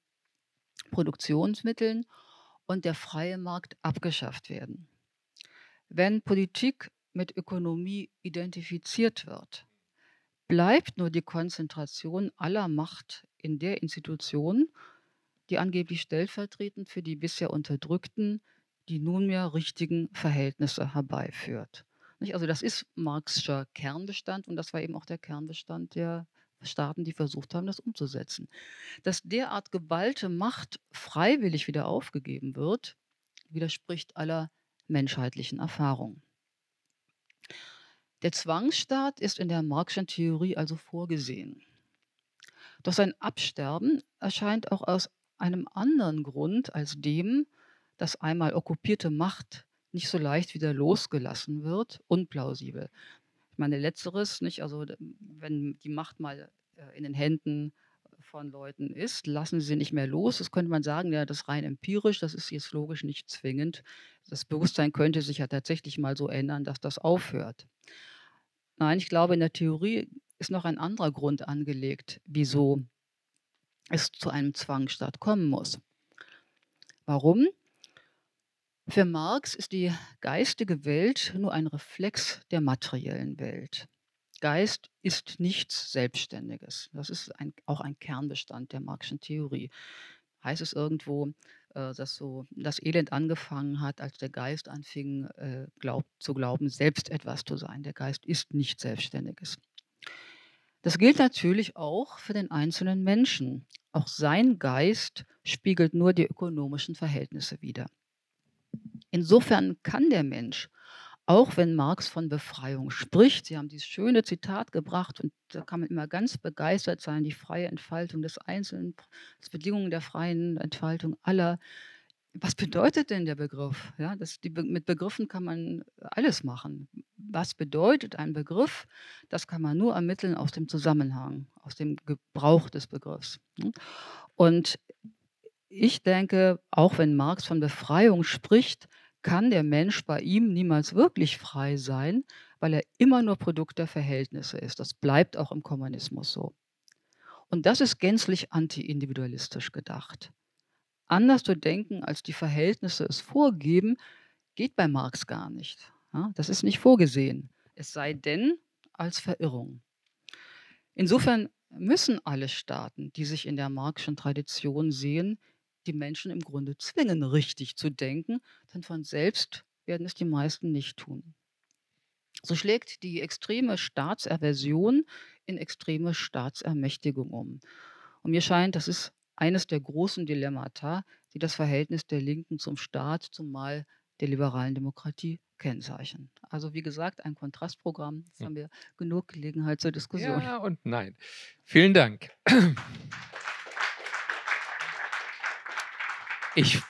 Produktionsmitteln und der freie Markt abgeschafft werden. Wenn Politik mit Ökonomie identifiziert wird, bleibt nur die Konzentration aller Macht in der Institution, die angeblich stellvertretend für die bisher Unterdrückten die nunmehr richtigen Verhältnisse herbeiführt. Nicht? Also das ist Marxischer Kernbestand und das war eben auch der Kernbestand der Staaten, die versucht haben, das umzusetzen. Dass derart geballte Macht freiwillig wieder aufgegeben wird, widerspricht aller menschheitlichen Erfahrung. Der Zwangsstaat ist in der Marxischen Theorie also vorgesehen. Doch sein Absterben erscheint auch aus einem anderen Grund als dem, dass einmal okkupierte Macht nicht so leicht wieder losgelassen wird, unplausibel. Ich meine, letzteres, nicht, also wenn die Macht mal äh, in den Händen von Leuten ist, lassen sie nicht mehr los. Das könnte man sagen, ja, das rein empirisch, das ist jetzt logisch nicht zwingend. Das Bewusstsein könnte sich ja tatsächlich mal so ändern, dass das aufhört. Nein, ich glaube, in der Theorie ist noch ein anderer Grund angelegt, wieso es zu einem Zwangsstaat kommen muss. Warum? Für Marx ist die geistige Welt nur ein Reflex der materiellen Welt. Geist ist nichts Selbstständiges. Das ist ein, auch ein Kernbestand der Marxischen Theorie. Heißt es irgendwo, äh, dass so das Elend angefangen hat, als der Geist anfing äh, glaub, zu glauben, selbst etwas zu sein. Der Geist ist nichts Selbstständiges. Das gilt natürlich auch für den einzelnen Menschen. Auch sein Geist spiegelt nur die ökonomischen Verhältnisse wider. Insofern kann der Mensch, auch wenn Marx von Befreiung spricht, Sie haben dieses schöne Zitat gebracht und da kann man immer ganz begeistert sein, die freie Entfaltung des Einzelnen, als Bedingungen der freien Entfaltung aller. Was bedeutet denn der Begriff? Ja, das, die, mit Begriffen kann man alles machen. Was bedeutet ein Begriff? Das kann man nur ermitteln aus dem Zusammenhang, aus dem Gebrauch des Begriffs. Ne? Und ich denke, auch wenn Marx von Befreiung spricht, kann der Mensch bei ihm niemals wirklich frei sein, weil er immer nur Produkt der Verhältnisse ist. Das bleibt auch im Kommunismus so. Und das ist gänzlich anti-individualistisch gedacht. Anders zu denken, als die Verhältnisse es vorgeben, geht bei Marx gar nicht. Das ist nicht vorgesehen. Es sei denn als Verirrung. Insofern müssen alle Staaten, die sich in der Marxischen Tradition sehen, die Menschen im Grunde zwingen, richtig zu denken, denn von selbst werden es die meisten nicht tun. So schlägt die extreme Staatsaversion in extreme Staatsermächtigung um. Und mir scheint, das ist eines der großen Dilemmata, die das Verhältnis der Linken zum Staat, zumal der liberalen Demokratie kennzeichnen. Also wie gesagt, ein Kontrastprogramm. Jetzt hm. haben wir genug Gelegenheit zur Diskussion. Ja und nein. Vielen Dank. Ich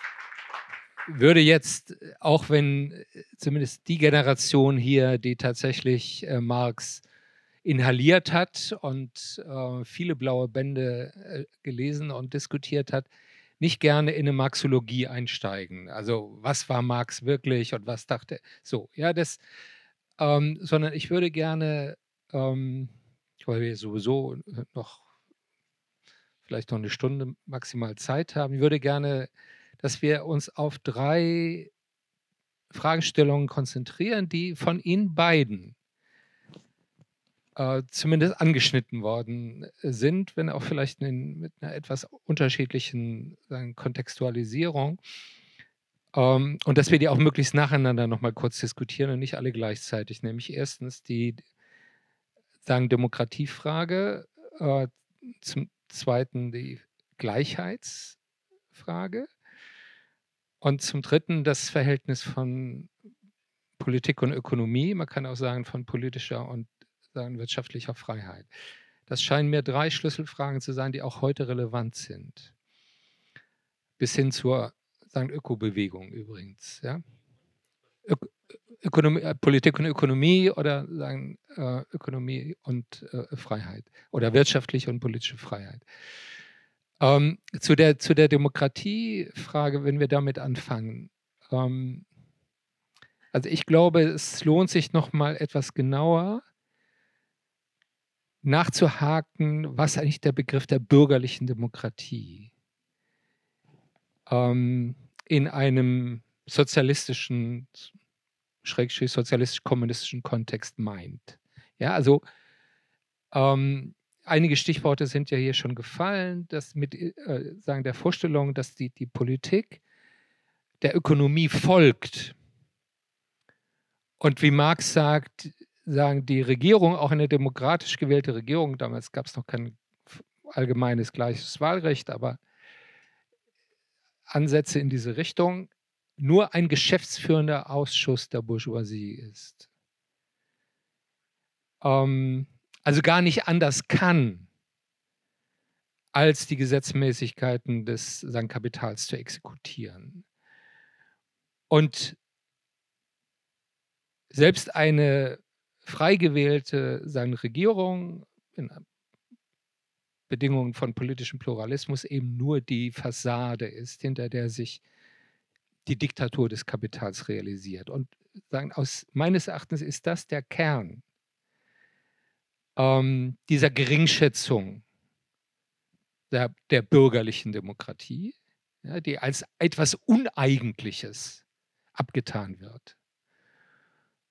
würde jetzt, auch wenn äh, zumindest die Generation hier, die tatsächlich äh, Marx inhaliert hat und äh, viele blaue Bände äh, gelesen und diskutiert hat, nicht gerne in eine Marxologie einsteigen. Also was war Marx wirklich und was dachte so, ja, das, ähm, sondern ich würde gerne, ähm, weil wir sowieso noch vielleicht noch eine Stunde maximal Zeit haben, ich würde gerne dass wir uns auf drei Fragestellungen konzentrieren, die von Ihnen beiden äh, zumindest angeschnitten worden sind, wenn auch vielleicht in, mit einer etwas unterschiedlichen sagen, Kontextualisierung. Ähm, und dass wir die auch möglichst nacheinander nochmal kurz diskutieren und nicht alle gleichzeitig. Nämlich erstens die sagen Demokratiefrage, äh, zum zweiten die Gleichheitsfrage und zum Dritten das Verhältnis von Politik und Ökonomie. Man kann auch sagen von politischer und sagen, wirtschaftlicher Freiheit. Das scheinen mir drei Schlüsselfragen zu sein, die auch heute relevant sind. Bis hin zur sagen, Ökobewegung übrigens. Ja? Ö Ökonomie, äh, Politik und Ökonomie oder sagen, äh, Ökonomie und äh, Freiheit oder wirtschaftliche und politische Freiheit. Ähm, zu, der, zu der Demokratiefrage, wenn wir damit anfangen. Ähm, also ich glaube, es lohnt sich noch mal etwas genauer nachzuhaken, was eigentlich der Begriff der bürgerlichen Demokratie ähm, in einem sozialistischen, schrägstrich sozialistisch-kommunistischen Kontext meint. Ja, also ähm, einige Stichworte sind ja hier schon gefallen, dass mit äh, sagen der Vorstellung, dass die, die Politik der Ökonomie folgt. Und wie Marx sagt, sagen die Regierung, auch eine demokratisch gewählte Regierung, damals gab es noch kein allgemeines gleiches Wahlrecht, aber Ansätze in diese Richtung, nur ein geschäftsführender Ausschuss der Bourgeoisie ist. Ähm, also gar nicht anders kann, als die Gesetzmäßigkeiten des sagen, Kapitals zu exekutieren. Und selbst eine frei gewählte sagen, Regierung in Bedingungen von politischem Pluralismus eben nur die Fassade ist, hinter der sich die Diktatur des Kapitals realisiert. Und sagen, aus meines Erachtens ist das der Kern ähm, dieser Geringschätzung der, der bürgerlichen Demokratie, ja, die als etwas Uneigentliches abgetan wird.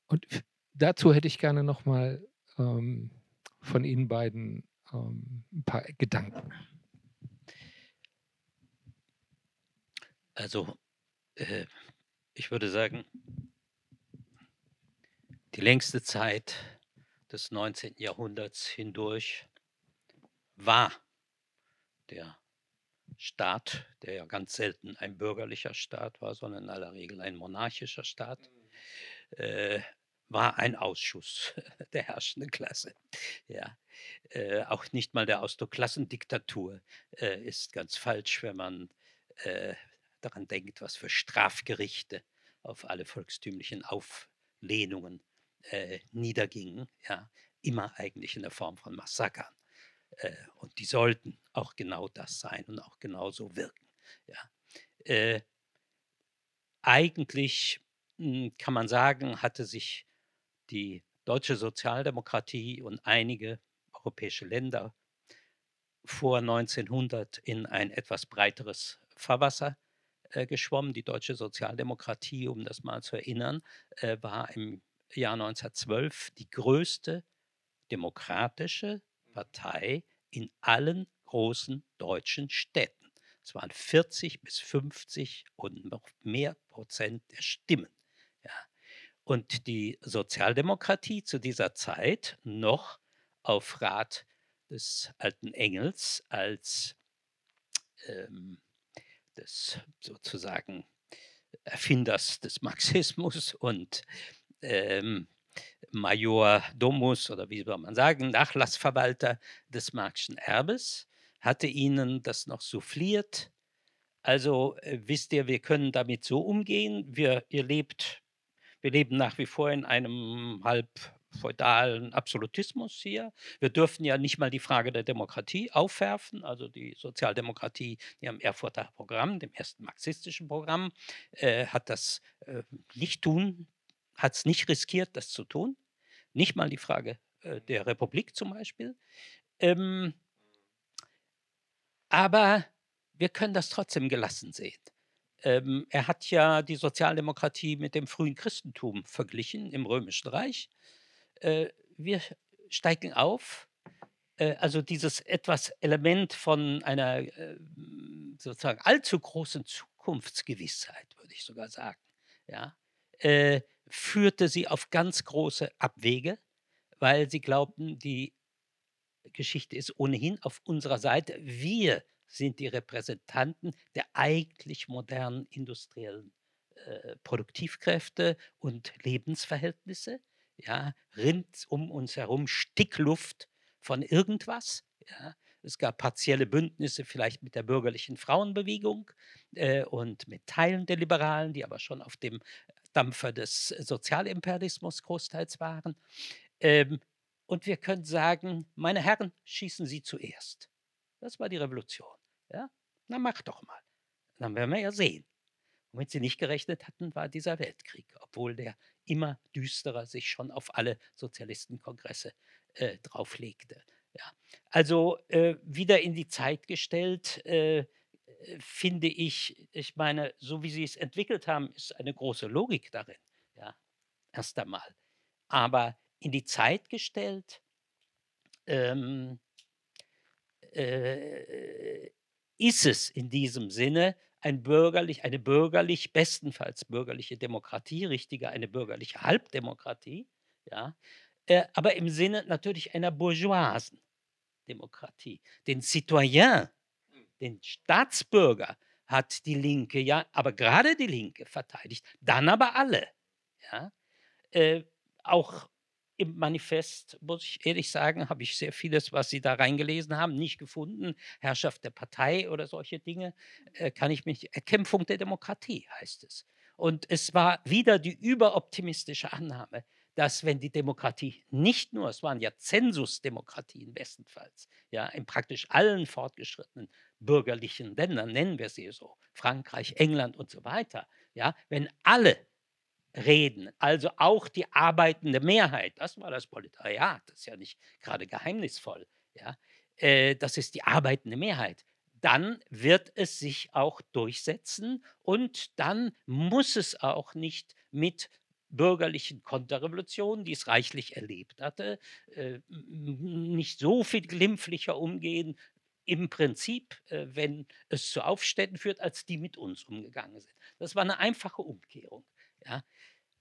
Und dazu hätte ich gerne nochmal ähm, von Ihnen beiden ähm, ein paar Gedanken. Also, äh, ich würde sagen, die längste Zeit des 19. Jahrhunderts hindurch war der Staat, der ja ganz selten ein bürgerlicher Staat war, sondern in aller Regel ein monarchischer Staat, äh, war ein Ausschuss der herrschenden Klasse. Ja. Äh, auch nicht mal der Ausdruck Klassendiktatur äh, ist ganz falsch, wenn man äh, daran denkt, was für Strafgerichte auf alle volkstümlichen Auflehnungen äh, niedergingen, ja, immer eigentlich in der Form von Massakern. Äh, und die sollten auch genau das sein und auch genauso wirken. Ja. Äh, eigentlich hm, kann man sagen, hatte sich die deutsche Sozialdemokratie und einige europäische Länder vor 1900 in ein etwas breiteres Fahrwasser äh, geschwommen. Die deutsche Sozialdemokratie, um das mal zu erinnern, äh, war im Jahr 1912 die größte demokratische Partei in allen großen deutschen Städten. Es waren 40 bis 50 und noch mehr Prozent der Stimmen. Ja. Und die Sozialdemokratie zu dieser Zeit noch auf Rat des alten Engels als ähm, des sozusagen Erfinders des Marxismus und ähm, Major Domus oder wie soll man sagen, Nachlassverwalter des Marxischen Erbes, hatte ihnen das noch souffliert. Also äh, wisst ihr, wir können damit so umgehen. Wir, ihr lebt, wir leben nach wie vor in einem halb feudalen Absolutismus hier. Wir dürfen ja nicht mal die Frage der Demokratie aufwerfen. Also die Sozialdemokratie, die am Erfurter Programm, dem ersten marxistischen Programm, äh, hat das äh, nicht tun, hat es nicht riskiert, das zu tun. Nicht mal die Frage äh, der Republik zum Beispiel. Ähm, aber wir können das trotzdem gelassen sehen. Ähm, er hat ja die Sozialdemokratie mit dem frühen Christentum verglichen im Römischen Reich äh, wir steigen auf. Äh, also dieses etwas Element von einer äh, sozusagen allzu großen Zukunftsgewissheit, würde ich sogar sagen, ja, äh, führte sie auf ganz große Abwege, weil sie glaubten, die Geschichte ist ohnehin auf unserer Seite. Wir sind die Repräsentanten der eigentlich modernen industriellen äh, Produktivkräfte und Lebensverhältnisse ja, rinnt um uns herum Stickluft von irgendwas. Ja. Es gab partielle Bündnisse vielleicht mit der bürgerlichen Frauenbewegung äh, und mit Teilen der Liberalen, die aber schon auf dem Dampfer des Sozialimperialismus großteils waren. Ähm, und wir können sagen, meine Herren, schießen Sie zuerst. Das war die Revolution. Ja? Na, mach doch mal. Dann werden wir ja sehen. Womit sie nicht gerechnet hatten, war dieser Weltkrieg, obwohl der immer düsterer sich schon auf alle Sozialistenkongresse äh, drauflegte. Ja. Also äh, wieder in die Zeit gestellt, äh, äh, finde ich, ich meine, so wie sie es entwickelt haben, ist eine große Logik darin. Ja, erst einmal. Aber in die Zeit gestellt, ähm, äh, ist es in diesem Sinne ein bürgerlich, eine bürgerlich, bestenfalls bürgerliche Demokratie, richtiger eine bürgerliche Halbdemokratie, ja, äh, aber im Sinne natürlich einer bourgeoisen Demokratie. Den Citoyen, den Staatsbürger hat die Linke ja, aber gerade die Linke verteidigt, dann aber alle. Ja. Äh, auch im Manifest, muss ich ehrlich sagen, habe ich sehr vieles, was Sie da reingelesen haben, nicht gefunden. Herrschaft der Partei oder solche Dinge äh, kann ich mich. Erkämpfung der Demokratie heißt es. Und es war wieder die überoptimistische Annahme, dass wenn die Demokratie nicht nur, es waren ja Zensusdemokratien bestenfalls, ja, in praktisch allen fortgeschrittenen bürgerlichen Ländern, nennen wir sie so, Frankreich, England und so weiter, ja, wenn alle reden. Also auch die arbeitende Mehrheit, das war das Proletariat, das ist ja nicht gerade geheimnisvoll, ja, äh, das ist die arbeitende Mehrheit. Dann wird es sich auch durchsetzen und dann muss es auch nicht mit bürgerlichen Konterrevolutionen, die es reichlich erlebt hatte, äh, nicht so viel glimpflicher umgehen, im Prinzip, äh, wenn es zu Aufständen führt, als die mit uns umgegangen sind. Das war eine einfache Umkehrung. Ja.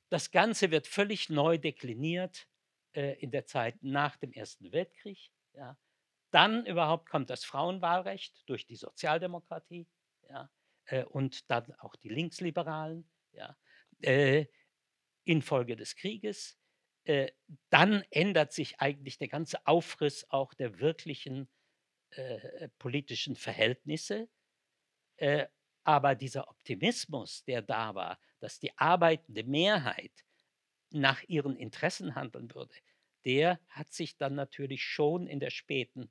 Das Ganze wird völlig neu dekliniert äh, in der Zeit nach dem Ersten Weltkrieg. Ja. Dann überhaupt kommt das Frauenwahlrecht durch die Sozialdemokratie ja, und dann auch die Linksliberalen ja, infolge des Krieges. Äh, dann ändert sich eigentlich der ganze Aufriss auch der wirklichen äh, politischen Verhältnisse. Äh, aber dieser Optimismus, der da war, dass die arbeitende Mehrheit nach ihren Interessen handeln würde, der hat sich dann natürlich schon in der späten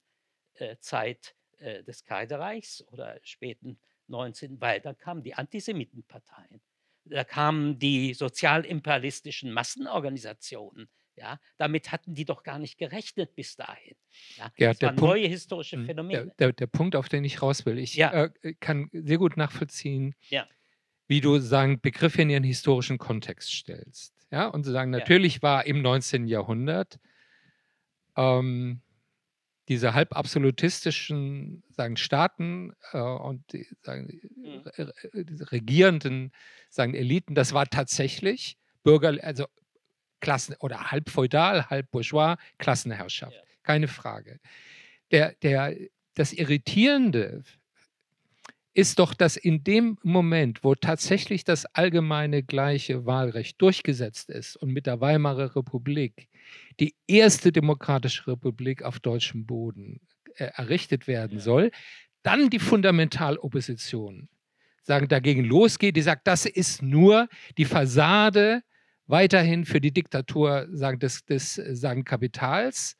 äh, Zeit äh, des Kaiserreichs oder späten 19, weil dann kamen die Antisemitenparteien. Da kamen die sozialimperialistischen Massenorganisationen. Ja, damit hatten die doch gar nicht gerechnet bis dahin. Ja, Ja, das der waren Punkt neue historische hm, der Phänomene. der der Punkt, auf den ich raus will. Ich, Ja. äh, kann sehr gut nachvollziehen, Ja. wie du sagen Begriffe in ihren historischen Kontext stellst. Ja, und zu sagen, natürlich war im 19. Jahrhundert ähm, diese halb absolutistischen sagen, Staaten äh, und die, sagen, Mhm. re- re- diese regierenden sagen, Eliten, das war tatsächlich Bürger, also Klassen oder halb feudal, halb bourgeois, Klassenherrschaft. Ja. Keine Frage. Der, der, das Irritierende ist doch, dass in dem Moment, wo tatsächlich das allgemeine gleiche Wahlrecht durchgesetzt ist und mit der Weimarer Republik die erste demokratische Republik auf deutschem Boden äh, errichtet werden Ja. soll, dann die Fundamentalopposition sagen, dagegen losgeht, die sagt, das ist nur die Fassade weiterhin für die Diktatur sagen, des, des äh, sagen, Kapitals.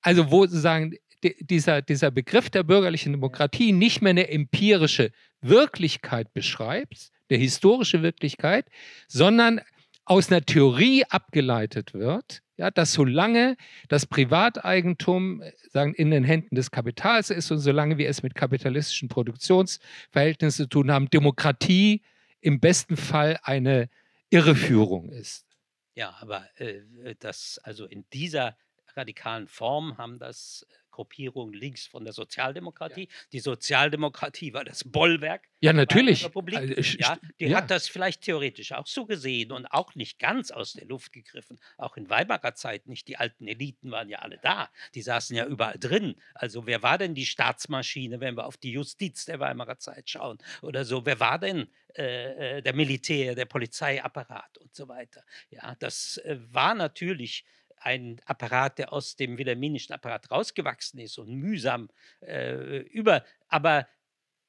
Also wo sozusagen dieser, dieser Begriff der bürgerlichen Demokratie nicht mehr eine empirische Wirklichkeit beschreibt, eine historische Wirklichkeit, sondern aus einer Theorie abgeleitet wird, ja, dass solange das Privateigentum äh, sagen, in den Händen des Kapitals ist und solange wir es mit kapitalistischen Produktionsverhältnissen zu tun haben, Demokratie im besten Fall eine Irreführung ist. Ja, aber äh, das, also in dieser radikalen Form haben das Gruppierungen links von der Sozialdemokratie. Die Sozialdemokratie war das Bollwerk Ja, der natürlich. Republik. Also, sch- Ja, die ja. hat das vielleicht theoretisch auch so gesehen und auch nicht ganz aus der Luft gegriffen. Auch in Weimarer Zeit nicht. Die alten Eliten waren ja alle da. Die saßen ja überall drin. Also wer war denn die Staatsmaschine, wenn wir auf die Justiz der Weimarer Zeit schauen oder so? Wer war denn äh, äh, der Militär, der Polizeiapparat und so weiter? Ja, das äh, war natürlich ein Apparat, der aus dem wilhelminischen Apparat rausgewachsen ist und mühsam äh, über. Aber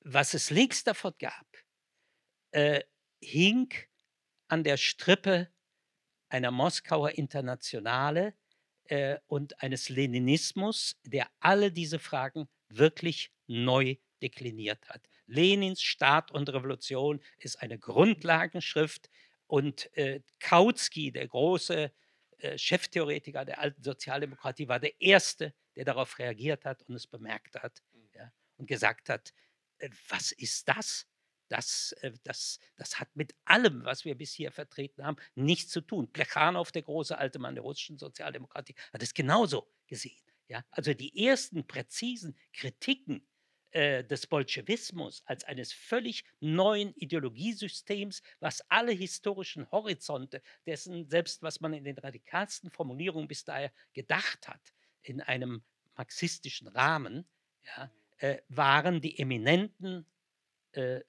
was es links davon gab, äh, hing an der Strippe einer Moskauer Internationale äh, und eines Leninismus, der alle diese Fragen wirklich neu dekliniert hat. Lenins Staat und Revolution ist eine Grundlagenschrift und äh, Kautsky, der große äh, Cheftheoretiker der alten Sozialdemokratie, war der Erste, der darauf reagiert hat und es bemerkt hat ja, und gesagt hat, äh, was ist das? Das, äh, das, das hat mit allem, was wir bis hier vertreten haben, nichts zu tun. Plechanow, der große alte Mann der russischen Sozialdemokratie, hat es genauso gesehen. Ja? Also die ersten präzisen Kritiken äh, des Bolschewismus als eines völlig neuen Ideologiesystems, was alle historischen Horizonte dessen, selbst was man in den radikalsten Formulierungen bis daher gedacht hat, in einem marxistischen Rahmen, ja, äh, waren die eminenten äh,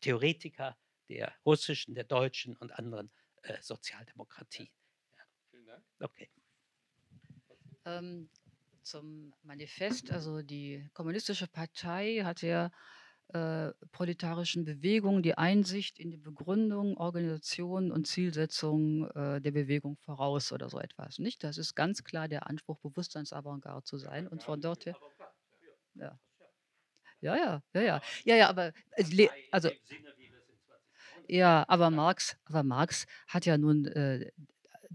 Theoretiker der russischen, der deutschen und anderen äh, Sozialdemokratien. Ja. Okay. Ähm, zum Manifest, also die Kommunistische Partei hat der äh, proletarischen Bewegung die Einsicht in die Begründung, Organisation und Zielsetzung äh, der Bewegung voraus oder so etwas. Nicht? Das ist ganz klar der Anspruch, Bewusstseinsavantgarde zu sein und von dort her. Ja. Ja, ja, ja, ja. Ja, ja, aber also ja, aber Marx, aber Marx hat ja nun äh,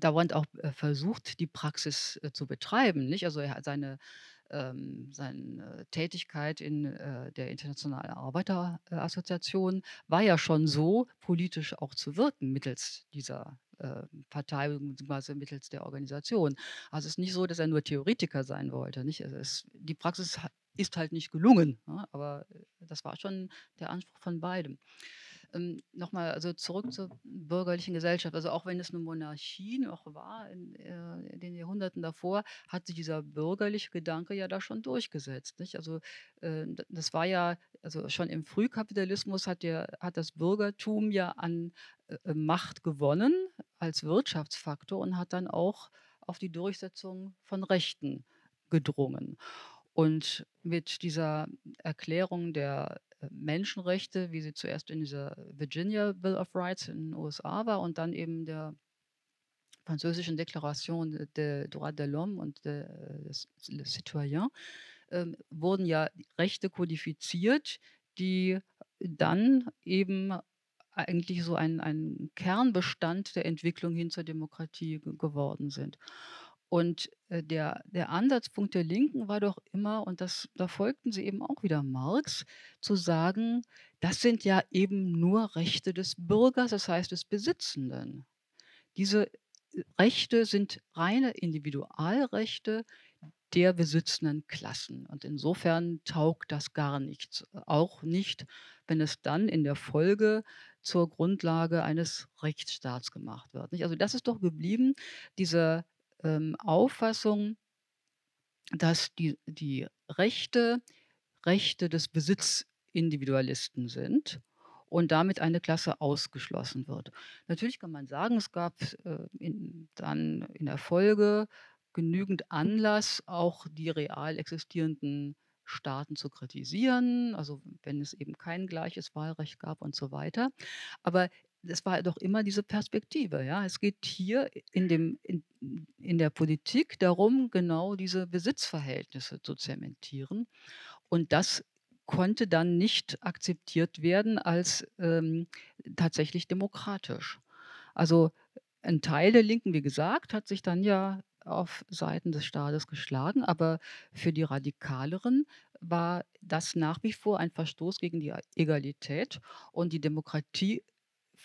dauernd auch äh, versucht, die Praxis äh, zu betreiben, nicht? Also er hat seine, ähm, seine Tätigkeit in äh, der Internationalen Arbeiterassoziation war ja schon so politisch auch zu wirken mittels dieser äh, Partei bzw. mittels der Organisation. Also es ist nicht so, dass er nur Theoretiker sein wollte, nicht? Also es, die Praxis ist halt nicht gelungen, ja? aber äh, das war schon der Anspruch von beidem ähm, nochmal, also zurück zur bürgerlichen Gesellschaft. Also auch wenn es eine Monarchie noch war in, äh, in den Jahrhunderten davor, hat sich dieser bürgerliche Gedanke ja da schon durchgesetzt. Nicht? Also äh, das war ja, also schon im Frühkapitalismus hat, der, hat das Bürgertum ja an äh, Macht gewonnen als Wirtschaftsfaktor und hat dann auch auf die Durchsetzung von Rechten gedrungen. Und mit dieser Erklärung der Menschenrechte, wie sie zuerst in dieser Virginia Bill of Rights in den USA war und dann eben der französischen Deklaration des Droits de l'Homme und de, des des Citoyen, ähm, wurden ja Rechte kodifiziert, die dann eben eigentlich so ein, ein Kernbestand der Entwicklung hin zur Demokratie geworden sind. Und äh, der, der Ansatzpunkt der Linken war doch immer, und das, da folgten sie eben auch wieder Marx, zu sagen, das sind ja eben nur Rechte des Bürgers, das heißt des Besitzenden. Diese äh, Rechte sind reine Individualrechte der besitzenden Klassen. Und insofern taugt das gar nichts. Auch nicht, wenn es dann in der Folge zur Grundlage eines Rechtsstaats gemacht wird. Also das ist doch geblieben, diese ähm, Auffassung, dass die, die Rechte Rechte des Besitzindividualisten sind und damit eine Klasse ausgeschlossen wird. Natürlich kann man sagen, es gab äh, in, dann in der Folge genügend Anlass, auch die real existierenden Staaten zu kritisieren, also wenn es eben kein gleiches Wahlrecht gab und so weiter. Aber es war doch immer diese Perspektive. Ja? Es geht hier in, dem, in, in der Politik darum, genau diese Besitzverhältnisse zu zementieren. Und das konnte dann nicht akzeptiert werden als ähm, tatsächlich demokratisch. Also ein Teil der Linken, wie gesagt, hat sich dann ja auf Seiten des Staates geschlagen, aber für die Radikaleren war das nach wie vor ein Verstoß gegen die Egalität und die Demokratie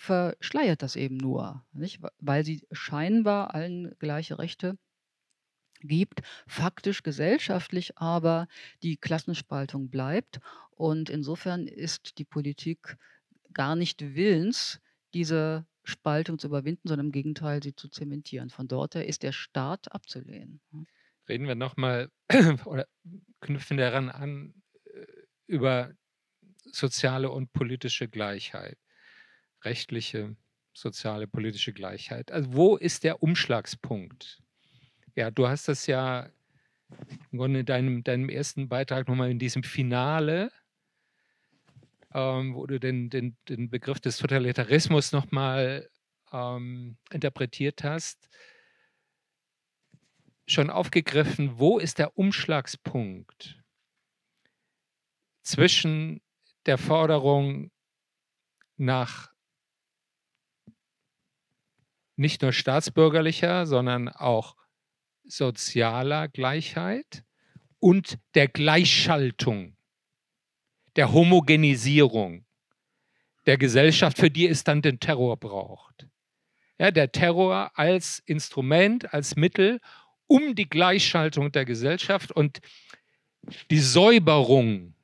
verschleiert das eben nur, nicht? weil sie scheinbar allen gleiche Rechte gibt, faktisch gesellschaftlich aber die Klassenspaltung bleibt. Und insofern ist die Politik gar nicht willens, diese Spaltung zu überwinden, sondern im Gegenteil sie zu zementieren. Von dort her ist der Staat abzulehnen. Reden wir nochmal oder knüpfen daran an äh, über soziale und politische Gleichheit rechtliche, soziale, politische Gleichheit. Also wo ist der Umschlagspunkt? Ja, du hast das ja im Grunde in deinem, deinem ersten Beitrag nochmal in diesem Finale, ähm, wo du den, den, den Begriff des Totalitarismus nochmal ähm, interpretiert hast, schon aufgegriffen, wo ist der Umschlagspunkt zwischen der Forderung nach nicht nur staatsbürgerlicher, sondern auch sozialer Gleichheit und der Gleichschaltung, der Homogenisierung der Gesellschaft, für die es dann den Terror braucht. Ja, der Terror als Instrument, als Mittel, um die Gleichschaltung der Gesellschaft und die Säuberung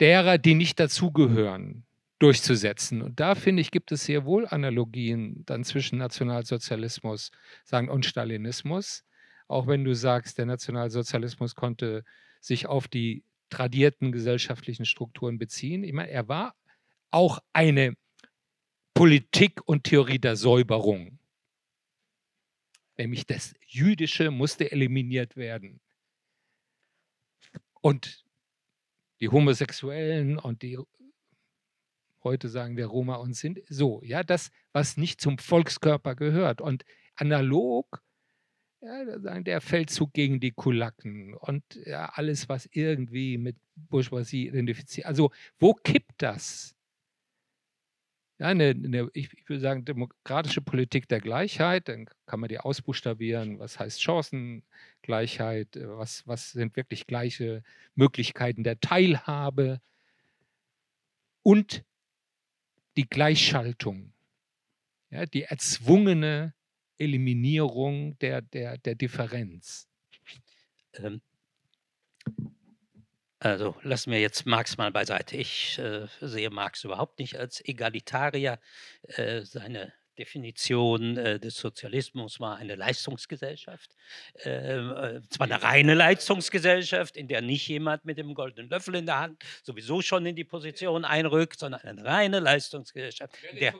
derer, die nicht dazugehören, durchzusetzen. Und da finde ich, gibt es sehr wohl Analogien dann zwischen Nationalsozialismus sagen, und Stalinismus. Auch wenn du sagst, der Nationalsozialismus konnte sich auf die tradierten gesellschaftlichen Strukturen beziehen. Ich meine, er war auch eine Politik und Theorie der Säuberung. Nämlich das Jüdische musste eliminiert werden. Und die Homosexuellen und die heute sagen wir Roma und sind so, ja, das, was nicht zum Volkskörper gehört. Und analog, ja, der Feldzug gegen die Kulaken und ja, alles, was irgendwie mit Bourgeoisie identifiziert. Also, wo kippt das? Ja, eine, eine, ich, würde sagen, demokratische Politik der Gleichheit, dann kann man die ausbuchstabieren, was heißt Chancengleichheit, was, was sind wirklich gleiche Möglichkeiten der Teilhabe und die Gleichschaltung, ja, die erzwungene Eliminierung der, der, der Differenz. Ähm, also lassen wir jetzt Marx mal beiseite. Ich äh, sehe Marx überhaupt nicht als Egalitarier. Äh, seine Definition äh, des Sozialismus war eine Leistungsgesellschaft. Ähm, äh, zwar eine reine Leistungsgesellschaft, in der nicht jemand mit dem goldenen Löffel in der Hand sowieso schon in die Position einrückt, sondern eine reine Leistungsgesellschaft. Der,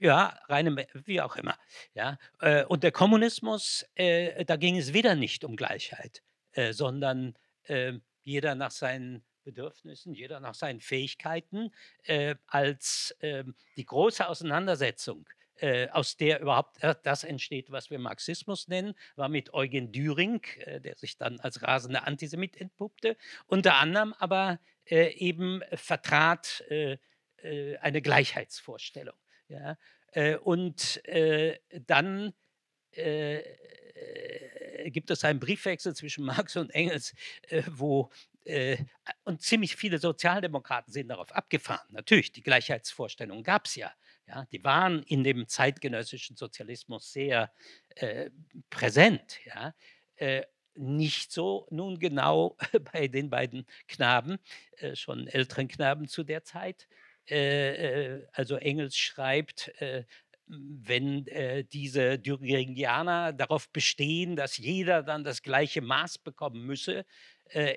ja, reine, wie auch immer. Ja. Äh, und der Kommunismus, äh, da ging es wieder nicht um Gleichheit, äh, sondern ähm, jeder nach seinen Bedürfnissen, jeder nach seinen Fähigkeiten, äh, als äh, die große Auseinandersetzung äh, aus der überhaupt das entsteht, was wir Marxismus nennen, war mit Eugen Düring, äh, der sich dann als rasender Antisemit entpuppte, unter anderem aber äh, eben vertrat äh, äh, eine Gleichheitsvorstellung. Ja? Äh, und dann gibt es einen Briefwechsel zwischen Marx und Engels, wo und ziemlich viele Sozialdemokraten sind darauf abgefahren. Natürlich, die Gleichheitsvorstellung gab es ja. Ja, die waren in dem zeitgenössischen Sozialismus sehr äh, präsent. Ja. Äh, nicht so nun genau bei den beiden Knaben, äh, schon älteren Knaben zu der Zeit. Äh, äh, also Engels schreibt, äh, wenn diese Düringerianer darauf bestehen, dass jeder dann das gleiche Maß bekommen müsse,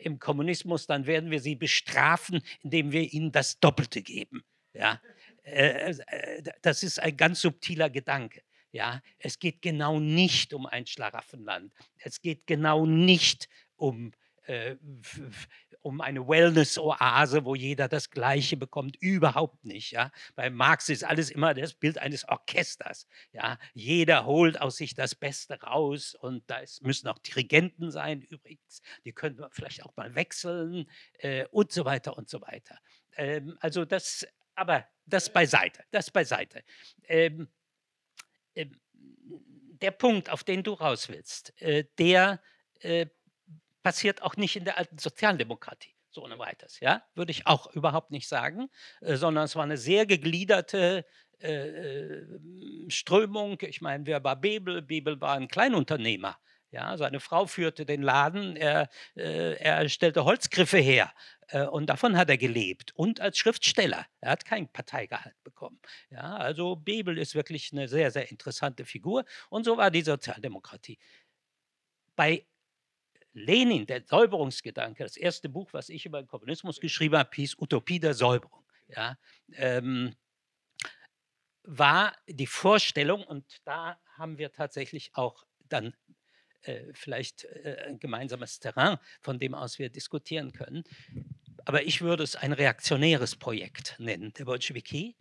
im Kommunismus, dann werden wir sie bestrafen, indem wir ihnen das Doppelte geben. Ja, äh, äh, das ist ein ganz subtiler Gedanke. Ja, es geht genau nicht um ein Schlaraffenland. Es geht genau nicht um, äh, um eine Wellness-Oase, wo jeder das Gleiche bekommt. Überhaupt nicht. Ja. Bei Marx ist alles immer das Bild eines Orchesters. Ja. Jeder holt aus sich das Beste raus und da müssen auch Dirigenten sein übrigens. Die können vielleicht auch mal wechseln äh, und so weiter und so weiter. Ähm, also das aber das beiseite, das beiseite. Ähm, äh, der Punkt, auf den du raus willst, äh, der äh, passiert auch nicht in der alten Sozialdemokratie so ohne weiteres, ja, würde ich auch überhaupt nicht sagen, äh, sondern es war eine sehr gegliederte äh, äh, Strömung. Ich meine, wer war Bebel? Bebel war ein Kleinunternehmer. Ja, seine Frau führte den Laden, er, äh, er stellte Holzgriffe her äh, und davon hat er gelebt und als Schriftsteller. Er hat kein Parteigehalt bekommen. Ja, also Bebel ist wirklich eine sehr, sehr interessante Figur und so war die Sozialdemokratie. Bei Lenin, der Säuberungsgedanke, das erste Buch, was ich über den Kommunismus geschrieben habe, hieß Utopie der Säuberung. Ja, ähm, war die Vorstellung, und da haben wir tatsächlich auch dann äh, vielleicht äh, ein gemeinsames Terrain, von dem aus wir diskutieren können. Aber ich würde es ein reaktionäres Projekt nennen, der Bolschewiki,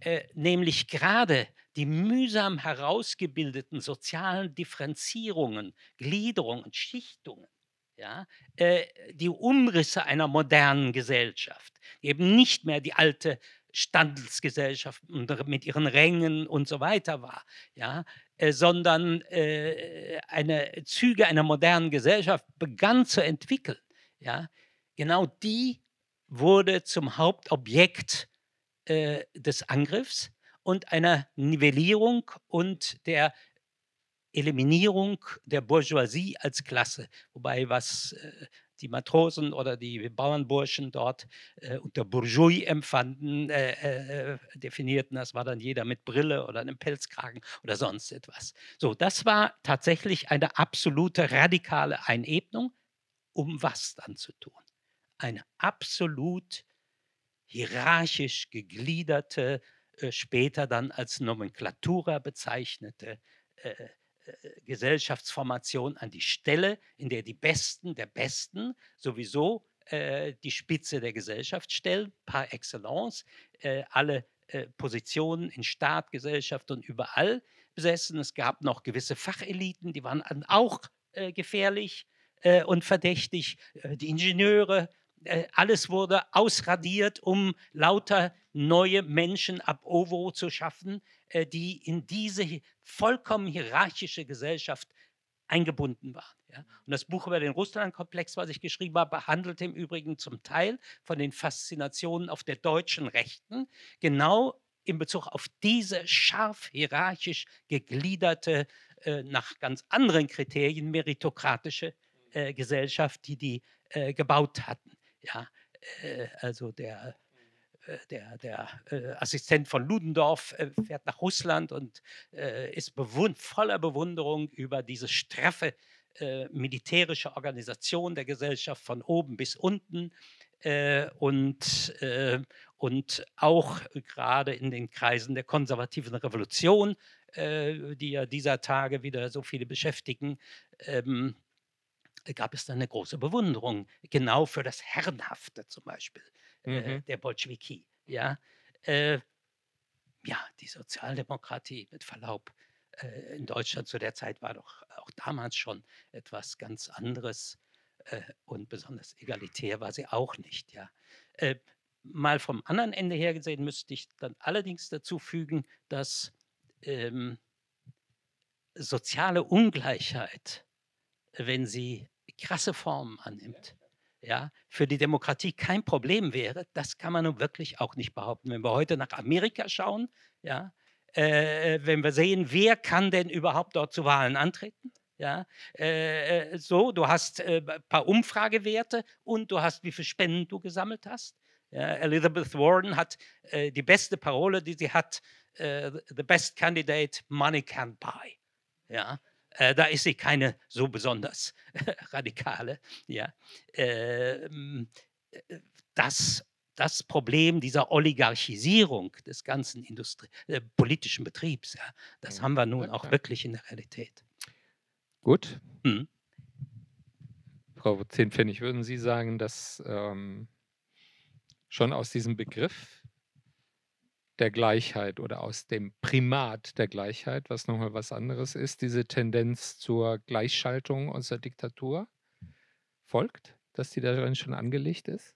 äh, nämlich gerade die mühsam herausgebildeten sozialen Differenzierungen, Gliederungen, Schichtungen, ja, äh, die Umrisse einer modernen Gesellschaft, eben nicht mehr die alte Standesgesellschaft mit ihren Rängen und so weiter war, ja, sondern äh, eine Züge einer modernen Gesellschaft begann zu entwickeln. Ja? Genau die wurde zum Hauptobjekt äh, des Angriffs und einer Nivellierung und der Eliminierung der Bourgeoisie als Klasse. Wobei was äh, die Matrosen oder die Bauernburschen dort äh, unter Bourgeois empfanden, äh, äh, definierten. Das war dann jeder mit Brille oder einem Pelzkragen oder sonst etwas. So, das war tatsächlich eine absolute radikale Einebnung. Um was dann zu tun? Eine absolut hierarchisch gegliederte, äh, später dann als Nomenklatura bezeichnete äh, äh, Gesellschaftsformation an die Stelle, in der die Besten der Besten sowieso äh, die Spitze der Gesellschaft stellen, par excellence, äh, alle äh, Positionen in Staat, Gesellschaft und überall besessen. Es gab noch gewisse Facheliten, die waren auch äh, gefährlich äh, und verdächtig. die Ingenieure, alles wurde ausradiert, um lauter neue Menschen ab Ovo zu schaffen, äh, die in diese vollkommen hierarchische Gesellschaft eingebunden waren. Und das Buch über den Russlandkomplex, was ich geschrieben habe, handelt im Übrigen zum Teil von den Faszinationen auf der deutschen Rechten, genau in Bezug auf diese scharf hierarchisch gegliederte, äh, nach ganz anderen Kriterien meritokratische äh, Gesellschaft, die die äh, gebaut hatten. Ja, äh, also der äh, der, der äh, Assistent von Ludendorff äh, fährt nach Russland und äh, ist bewund voller Bewunderung über diese straffe äh, militärische Organisation der Gesellschaft von oben bis unten. Äh, und, und auch gerade in den Kreisen der konservativen Revolution, die ja dieser Tage wieder so viele beschäftigen, ähm, gab es dann eine große Bewunderung, genau für das Herrenhafte zum Beispiel äh, mhm. der Bolschewiki. Ja? Äh, ja, die Sozialdemokratie, mit Verlaub, äh, in Deutschland zu der Zeit war doch auch damals schon etwas ganz anderes äh, und besonders egalitär war sie auch nicht. Ja. Äh, mal vom anderen Ende her gesehen müsste ich dann allerdings dazu fügen, dass ähm, soziale Ungleichheit, wenn sie krasse Formen annimmt, ja, für die Demokratie kein Problem wäre, das kann man nun wirklich auch nicht behaupten. Wenn wir heute nach Amerika schauen, ja, äh, wenn wir sehen, wer kann denn überhaupt dort zu Wahlen antreten, ja, äh, äh so, du hast ein äh, paar Umfragewerte und du hast, wie viele Spenden du gesammelt hast. Ja, Elizabeth Warren hat äh, die beste Parole, die sie hat, äh, the best candidate money can buy. Ja, äh, da ist sie keine so besonders radikale. Ja. Ähm, äh, das, das Problem dieser Oligarchisierung des ganzen Industrie äh, politischen Betriebs, ja, das haben wir nun auch wirklich in der Realität. Gut. Hm. Frau Zehnpfennig, würden Sie sagen, dass ähm, schon aus diesem Begriff der Gleichheit oder aus dem Primat der Gleichheit, was nochmal was anderes ist, diese Tendenz zur Gleichschaltung der Diktatur folgt, dass die darin schon angelegt ist?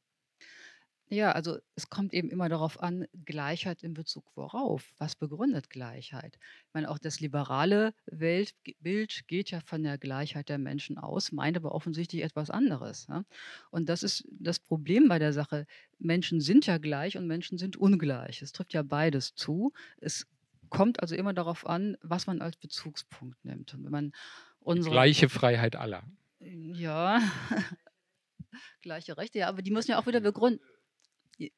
Ja, also es kommt eben immer darauf an, Gleichheit in Bezug worauf? Was begründet Gleichheit? Ich meine, auch das liberale Weltbild geht ja von der Gleichheit der Menschen aus, meint aber offensichtlich etwas anderes. Ja? Und das ist das Problem bei der Sache. Menschen sind ja gleich und Menschen sind ungleich. Es trifft ja beides zu. Es kommt also immer darauf an, was man als Bezugspunkt nimmt. Und wenn man unsere Gleiche Freiheit aller. ja, gleiche Rechte, ja, aber die müssen ja auch wieder begründen.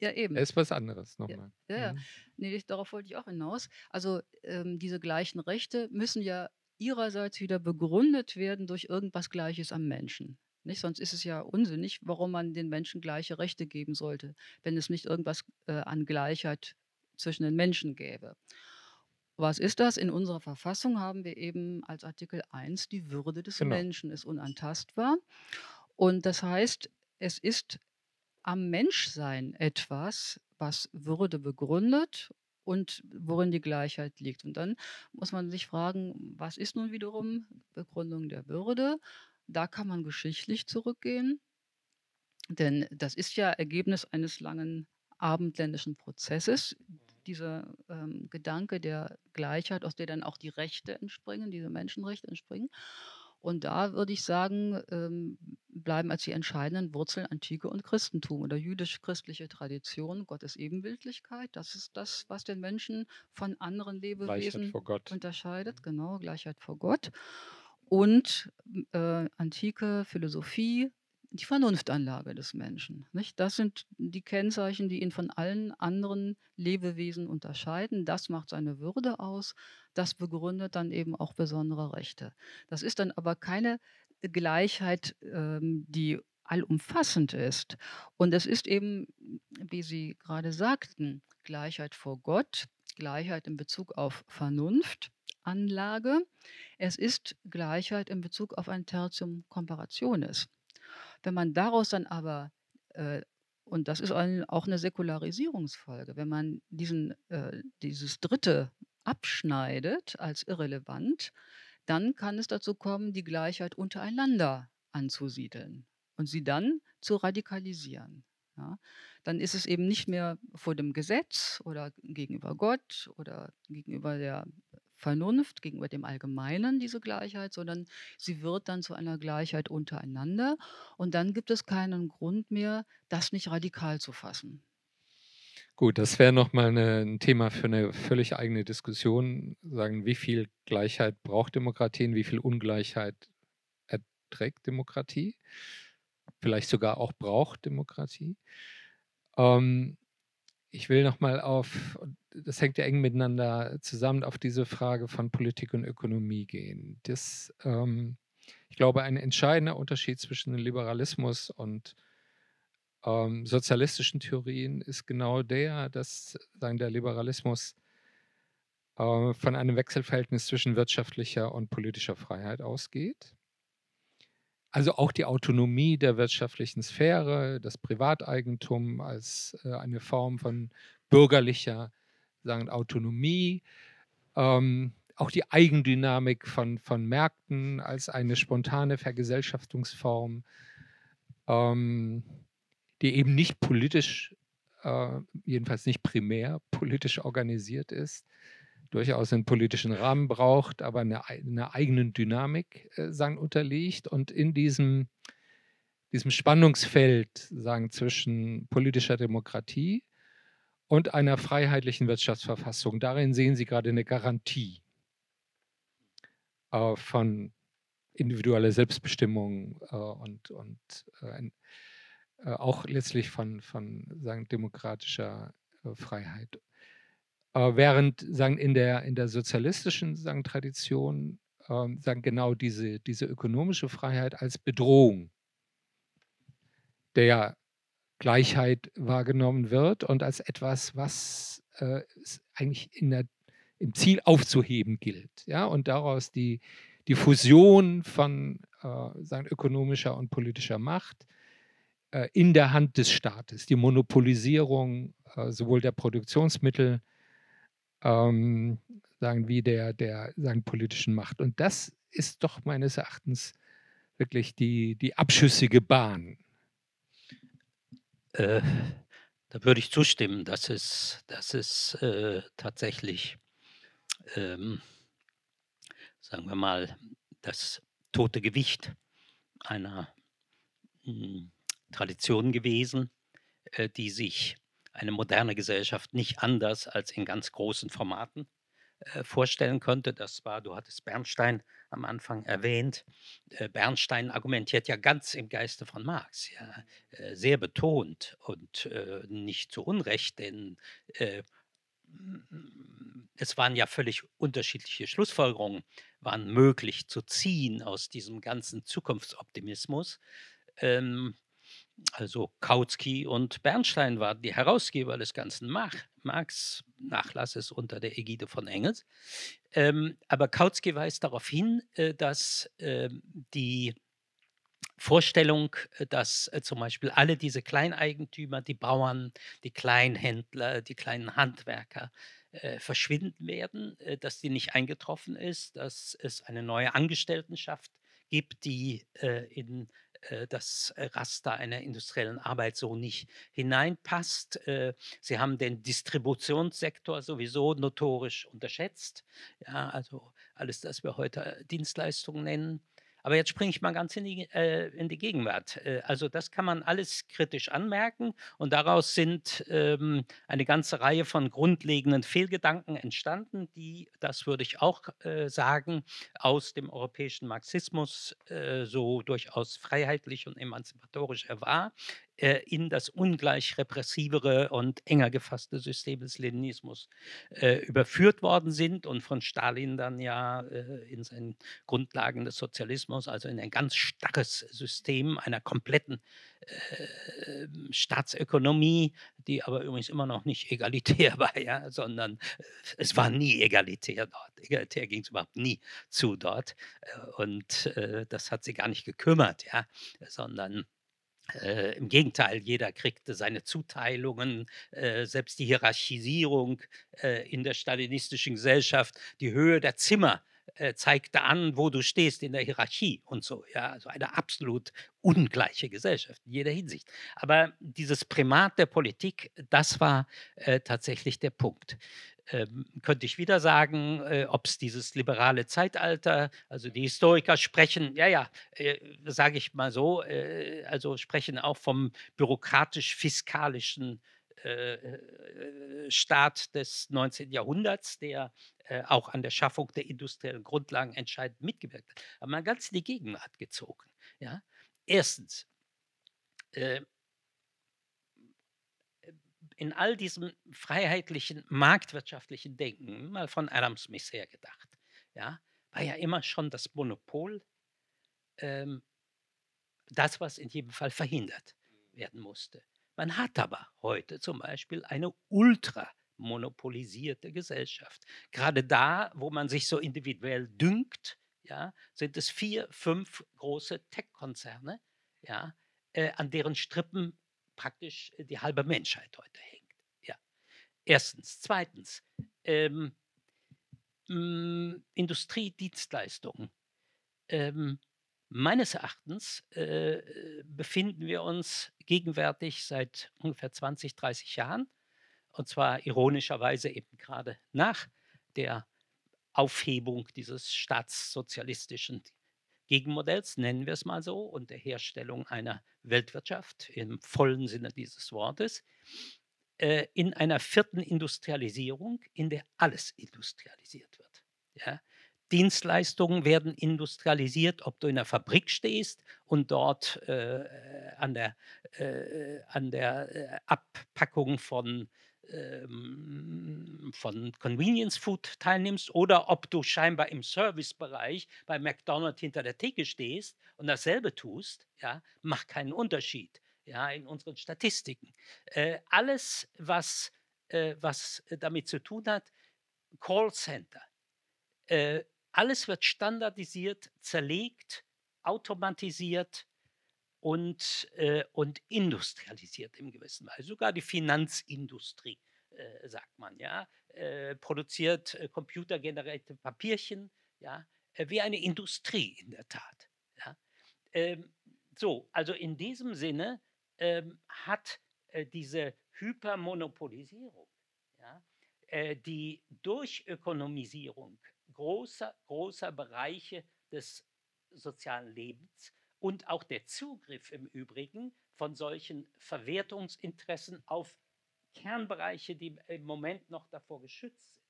Ja, eben. Ist was anderes nochmal. Ja, ja. Mhm. Nee, darauf wollte ich auch hinaus. Also ähm, diese gleichen Rechte müssen ja ihrerseits wieder begründet werden durch irgendwas Gleiches am Menschen. Nicht? Sonst ist es ja unsinnig, warum man den Menschen gleiche Rechte geben sollte, wenn es nicht irgendwas äh, an Gleichheit zwischen den Menschen gäbe. Was ist das? In unserer Verfassung haben wir eben als Artikel 1 die Würde des genau. Menschen ist unantastbar. Und das heißt, es ist am Menschsein etwas, was Würde begründet und worin die Gleichheit liegt. Und dann muss man sich fragen, was ist nun wiederum Begründung der Würde? Da kann man geschichtlich zurückgehen, denn das ist ja Ergebnis eines langen abendländischen Prozesses, dieser ähm, Gedanke der Gleichheit, aus der dann auch die Rechte entspringen, diese Menschenrechte entspringen. Und da würde ich sagen, ähm, bleiben als die entscheidenden Wurzeln Antike und Christentum oder jüdisch-christliche Tradition, Gottes Ebenbildlichkeit. Das ist das, was den Menschen von anderen Lebewesen unterscheidet. Genau, Gleichheit vor Gott. Und äh, antike Philosophie, die Vernunftanlage des Menschen. Nicht? Das sind die Kennzeichen, die ihn von allen anderen Lebewesen unterscheiden. Das macht seine Würde aus. Das begründet dann eben auch besondere Rechte. Das ist dann aber keine Gleichheit, ähm, die allumfassend ist. Und es ist eben, wie Sie gerade sagten, Gleichheit vor Gott, Gleichheit in Bezug auf Vernunft, Anlage. Es ist Gleichheit in Bezug auf ein Tertium Comparationis. Wenn man daraus dann aber, äh, und das ist auch eine Säkularisierungsfolge, wenn man diesen, äh, dieses dritte abschneidet als irrelevant, dann kann es dazu kommen, die Gleichheit untereinander anzusiedeln und sie dann zu radikalisieren. Ja? Dann ist es eben nicht mehr vor dem Gesetz oder gegenüber Gott oder gegenüber der Vernunft gegenüber dem Allgemeinen, diese Gleichheit, sondern sie wird dann zu einer Gleichheit untereinander. Und dann gibt es keinen Grund mehr, das nicht radikal zu fassen. Gut, das wäre nochmal ein Thema für eine völlig eigene Diskussion. Sagen, wie viel Gleichheit braucht Demokratie und wie viel Ungleichheit erträgt Demokratie? Vielleicht sogar auch braucht Demokratie. Ähm, ich will nochmal auf, das hängt ja eng miteinander zusammen, auf diese Frage von Politik und Ökonomie gehen. Das, ähm, ich glaube, ein entscheidender Unterschied zwischen Liberalismus und ähm, sozialistischen Theorien ist genau der, dass sagen, der Liberalismus äh, von einem Wechselverhältnis zwischen wirtschaftlicher und politischer Freiheit ausgeht. Also auch die Autonomie der wirtschaftlichen Sphäre, das Privateigentum als äh, eine Form von bürgerlicher sagen Autonomie, ähm, auch die Eigendynamik von, von Märkten als eine spontane Vergesellschaftungsform, ähm, die eben nicht politisch, äh, jedenfalls nicht primär politisch organisiert ist, durchaus einen politischen Rahmen braucht, aber eine, eine eigenen Dynamik äh, sagen, unterliegt und in diesem, diesem Spannungsfeld sagen, zwischen politischer Demokratie und einer freiheitlichen Wirtschaftsverfassung, darin sehen Sie gerade eine Garantie äh, von individueller Selbstbestimmung äh, und, und äh, äh, auch letztlich von, von sagen, demokratischer äh, Freiheit. Äh, während sagen, in, der, in der sozialistischen sagen, Tradition ähm, sagen genau diese, diese ökonomische Freiheit als Bedrohung der Gleichheit wahrgenommen wird und als etwas, was äh, eigentlich in der im Ziel aufzuheben gilt. Ja? Und daraus die, die Fusion von äh, sagen, ökonomischer und politischer Macht äh, in der Hand des Staates, die Monopolisierung äh, sowohl der Produktionsmittel ähm, sagen, wie der, der sagen, politischen Macht. Und das ist doch meines Erachtens wirklich die, die abschüssige Bahn. Äh, da würde ich zustimmen, dass es, dass es äh, tatsächlich ähm, sagen wir mal, das tote Gewicht einer mh, hm, Tradition gewesen, äh, die sich eine moderne Gesellschaft nicht anders als in ganz großen Formaten äh, vorstellen konnte. Das war, du hattest Bernstein am Anfang erwähnt. Äh, Bernstein argumentiert ja ganz im Geiste von Marx, ja, äh, sehr betont und nicht zu Unrecht, denn es waren ja völlig unterschiedliche Schlussfolgerungen, waren möglich zu ziehen aus diesem ganzen Zukunftsoptimismus. Ähm, also Kautsky und Bernstein waren die Herausgeber des ganzen Marx-Nachlasses unter der Ägide von Engels. Ähm, aber Kautsky weist darauf hin, äh, dass äh, die Vorstellung, äh, dass äh, zum Beispiel alle diese Kleineigentümer, die Bauern, die Kleinhändler, die kleinen Handwerker äh, verschwinden werden, äh, dass die nicht eingetroffen ist, dass es eine neue Angestelltenschaft gibt, die äh, in das Raster einer industriellen Arbeit so nicht hineinpasst. Sie haben den Distributionssektor sowieso notorisch unterschätzt. Ja, also alles, das wir heute Dienstleistungen nennen. Aber jetzt springe ich mal ganz in die, äh, in die Gegenwart. Äh, also das kann man alles kritisch anmerken und daraus sind ähm, eine ganze Reihe von grundlegenden Fehlgedanken entstanden, die, das würde ich auch äh, sagen, aus dem europäischen Marxismus äh, so durchaus freiheitlich und emanzipatorisch er war, äh, in das ungleich repressivere und enger gefasste System des Leninismus äh, überführt worden sind und von Stalin dann ja äh, in seinen Grundlagen des Sozialismus, also in ein ganz starres System einer kompletten äh, Staatsökonomie, die aber übrigens immer noch nicht egalitär war, ja, sondern äh, es war nie egalitär dort. Egalitär ging es überhaupt nie zu dort. Äh, und das hat sie gar nicht gekümmert, ja, sondern äh, Im Gegenteil, jeder kriegte seine Zuteilungen, äh, selbst die Hierarchisierung äh, in der stalinistischen Gesellschaft, die Höhe der Zimmer äh, zeigte an, wo du stehst in der Hierarchie und so. Ja, also eine absolut ungleiche Gesellschaft in jeder Hinsicht. Aber dieses Primat der Politik, das war äh, tatsächlich der Punkt ähm, könnte ich wieder sagen, äh, ob es dieses liberale Zeitalter, also die Historiker sprechen, ja, ja, äh, sage ich mal so, äh, also sprechen auch vom bürokratisch-fiskalischen äh, äh, Staat des 19. Jahrhunderts, der äh, auch an der Schaffung der industriellen Grundlagen entscheidend mitgewirkt hat. Aber mal ganz in die Gegenwart gezogen. Ja? Erstens, in all diesem freiheitlichen, marktwirtschaftlichen Denken, mal von Adam Smith her gedacht, ja, war ja immer schon das Monopol ähm, das, was in jedem Fall verhindert werden musste. Man hat aber heute zum Beispiel eine ultra monopolisierte Gesellschaft. Gerade da, wo man sich so individuell dünkt, ja, sind es vier, fünf große Tech-Konzerne, ja, äh, an deren Strippen praktisch die halbe Menschheit heute hängt. Ja. Erstens. Zweitens, ähm, hm, Industrie, Dienstleistungen. Ähm, meines Erachtens äh, befinden wir uns gegenwärtig seit ungefähr 20, 30 Jahren, und zwar ironischerweise eben gerade nach der Aufhebung dieses staatssozialistischen Gegenmodells, nennen wir es mal so, und der Herstellung einer Weltwirtschaft im vollen Sinne dieses Wortes, äh, in einer vierten Industrialisierung, in der alles industrialisiert wird. Ja? Dienstleistungen werden industrialisiert, ob du in der Fabrik stehst und dort äh, an der, äh, an der äh, Abpackung von von Convenience Food teilnimmst oder ob du scheinbar im Servicebereich bei McDonald's hinter der Theke stehst und dasselbe tust, ja, macht keinen Unterschied ja, in unseren Statistiken. Äh, alles, was, äh, was damit zu tun hat, Callcenter, äh, alles wird standardisiert, zerlegt, automatisiert und, äh, und industrialisiert im gewissen Weise. Sogar die Finanzindustrie, äh, sagt man, ja, äh, produziert äh, computergenerierte Papierchen, ja, äh, wie eine Industrie in der Tat. Ja. Ähm, so, also in diesem Sinne ähm, hat äh, diese Hypermonopolisierung, ja, die Durchökonomisierung großer, großer Bereiche des sozialen Lebens und auch der Zugriff im Übrigen von solchen Verwertungsinteressen auf Kernbereiche, die im Moment noch davor geschützt sind,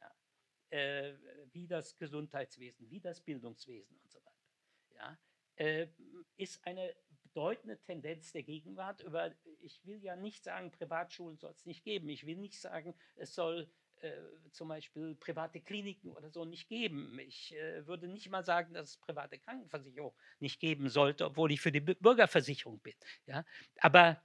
ja, äh, wie das Gesundheitswesen, wie das Bildungswesen und so weiter, ja, äh, ist eine bedeutende Tendenz der Gegenwart. Über, ich will ja nicht sagen, Privatschulen soll es nicht geben. Ich will nicht sagen, es soll äh, zum Beispiel private Kliniken oder so nicht geben. Ich äh, würde nicht mal sagen, dass es private Krankenversicherung nicht geben sollte, obwohl ich für die Bürgerversicherung bin. Ja? Aber,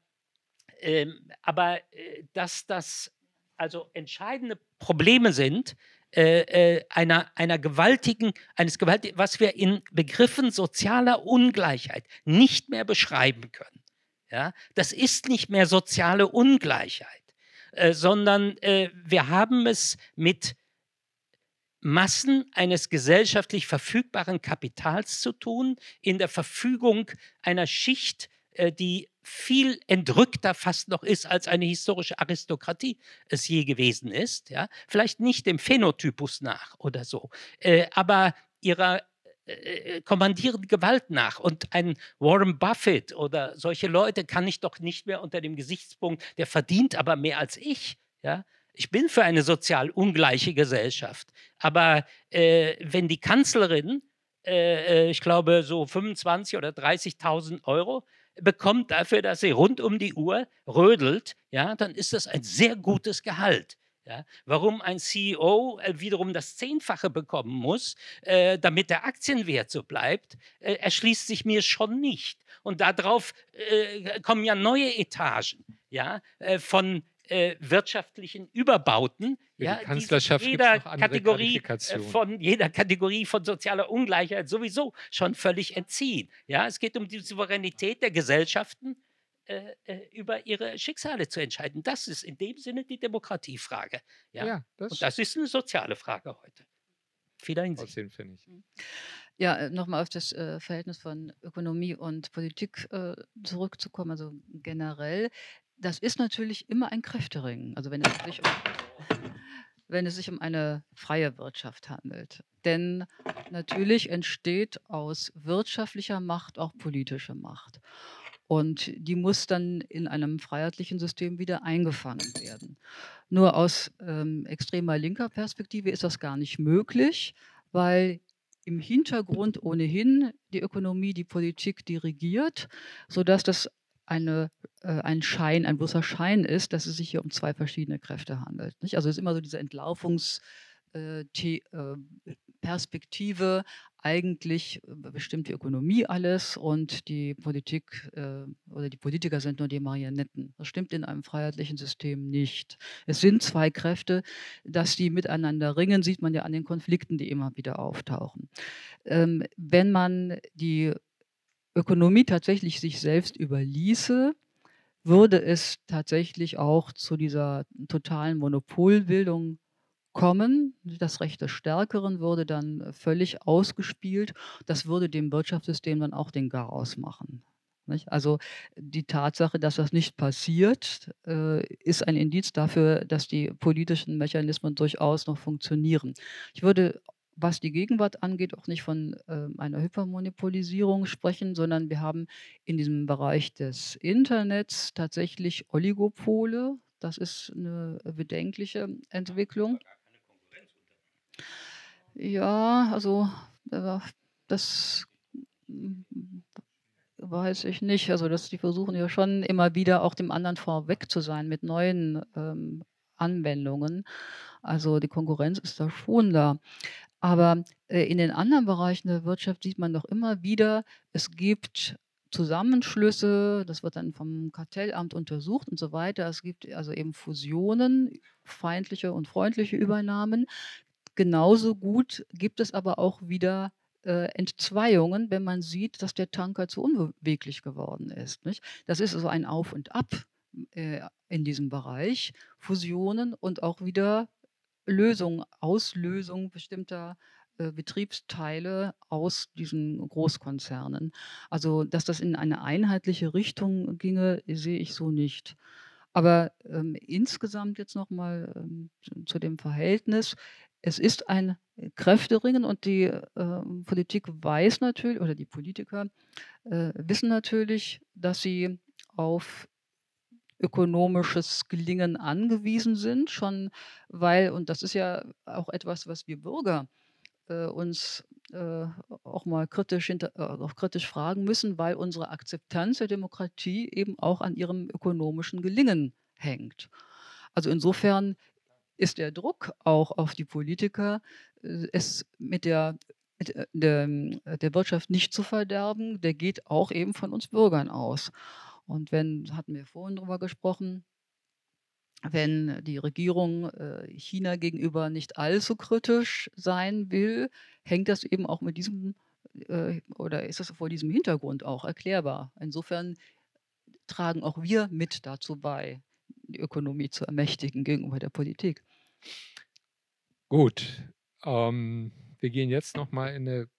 ähm, aber äh, dass das also entscheidende Probleme sind, äh, äh, einer, einer gewaltigen, eines gewaltigen, was wir in Begriffen sozialer Ungleichheit nicht mehr beschreiben können. Ja? Das ist nicht mehr soziale Ungleichheit. Äh, sondern äh, wir haben es mit Massen eines gesellschaftlich verfügbaren Kapitals zu tun, in der Verfügung einer Schicht, äh, die viel entrückter fast noch ist, als eine historische Aristokratie es je gewesen ist. Ja? Vielleicht nicht dem Phänotypus nach oder so, äh, aber ihrer äh, äh, kommandieren Gewalt nach. Und ein Warren Buffett oder solche Leute kann ich doch nicht mehr unter dem Gesichtspunkt, der verdient aber mehr als ich. Ja? Ich bin für eine sozial ungleiche Gesellschaft. Aber äh, wenn die Kanzlerin, äh, äh ich glaube, so 25 oder 30.000 Euro bekommt dafür, dass sie rund um die Uhr rödelt, ja, dann ist das ein sehr gutes Gehalt. Ja, warum ein CEO äh, wiederum das Zehnfache bekommen muss, äh, damit der Aktienwert so bleibt, äh, erschließt sich mir schon nicht. Und darauf äh, kommen ja neue Etagen ja, äh, von äh, wirtschaftlichen Überbauten, ja, die Kanzlerschaft jeder Kategorie von jeder Kategorie von sozialer Ungleichheit sowieso schon völlig entziehen. Ja, es geht um die Souveränität der Gesellschaften äh, äh, über ihre Schicksale zu entscheiden. Das ist in dem Sinne die Demokratiefrage. Ja? ja das Und das ist eine soziale Frage heute. Vieler Hinsicht. finde ich. Mhm. Ja, äh, nochmal auf das äh, Verhältnis von Ökonomie und Politik äh, zurückzukommen, also generell. Das ist natürlich immer ein Kräftering. Also wenn es sich um, wenn es sich um eine freie Wirtschaft handelt. Denn natürlich entsteht aus wirtschaftlicher Macht auch politische Macht. Und die muss dann in einem freiheitlichen System wieder eingefangen werden. Nur aus ähm, extremer linker Perspektive ist das gar nicht möglich, weil im Hintergrund ohnehin die Ökonomie die Politik dirigiert, sodass das eine, äh, ein Schein, ein bloßer Schein ist, dass es sich hier um zwei verschiedene Kräfte handelt. Nicht? Also es ist immer so diese Entlaufungs- äh, äh, Perspektive eigentlich äh, bestimmt die Ökonomie alles und die Politik äh, oder die Politiker sind nur die Marionetten. Das stimmt in einem freiheitlichen System nicht. Es sind zwei Kräfte, dass die miteinander ringen, sieht man ja an den Konflikten, die immer wieder auftauchen. Ähm, wenn man die Ökonomie tatsächlich sich selbst überließe, würde es tatsächlich auch zu dieser totalen Monopolbildung kommen. Das Recht des Stärkeren würde dann völlig ausgespielt. Das würde dem Wirtschaftssystem dann auch den Garaus machen. Also die Tatsache, dass das nicht passiert, äh, ist ein Indiz dafür, dass die politischen Mechanismen durchaus noch funktionieren. Ich würde was die Gegenwart angeht, auch nicht von äh, einer Hypermonopolisierung sprechen, sondern wir haben in diesem Bereich des Internets tatsächlich Oligopole. Das ist eine bedenkliche Entwicklung. Ja, also äh, das hm, weiß ich nicht. Also dass die versuchen ja schon immer wieder auch dem anderen vorweg zu sein mit neuen ähm, Anwendungen. Also die Konkurrenz ist da schon da. Aber äh, in den anderen Bereichen der Wirtschaft sieht man doch immer wieder, es gibt Zusammenschlüsse, das wird dann vom Kartellamt untersucht und so weiter. Es gibt also eben Fusionen, feindliche und freundliche Übernahmen. Genauso gut gibt es aber auch wieder äh, Entzweiungen, wenn man sieht, dass der Tanker zu unbeweglich geworden ist. Nicht? Das ist so ein Auf und Ab äh, in diesem Bereich. Fusionen und auch wieder Lösung, Auslösung bestimmter äh, Betriebsteile aus diesen Großkonzernen. Also, dass das in eine einheitliche Richtung ginge, sehe ich so nicht. Aber ähm, insgesamt jetzt nochmal ähm, zu dem Verhältnis. Es ist ein Kräfteringen und die äh, Politik weiß natürlich, oder die Politiker äh, wissen natürlich, dass sie auf ökonomisches Gelingen angewiesen sind, schon weil, und das ist ja auch etwas, was wir Bürger äh, uns äh, auch mal kritisch, hinter, äh, auch kritisch fragen müssen, weil unsere Akzeptanz der Demokratie eben auch an ihrem ökonomischen Gelingen hängt. Also insofern ist der Druck auch auf die Politiker, äh, es mit der, äh, der, der Wirtschaft nicht zu verderben, der geht auch eben von uns Bürgern aus. Und wenn, hatten wir vorhin darüber gesprochen, wenn die Regierung äh, China gegenüber nicht allzu kritisch sein will, hängt das eben auch mit diesem äh, oder ist das vor diesem Hintergrund auch erklärbar. Insofern tragen auch wir mit dazu bei, die Ökonomie zu ermächtigen gegenüber der Politik. Gut, ähm, wir gehen jetzt noch mal in eine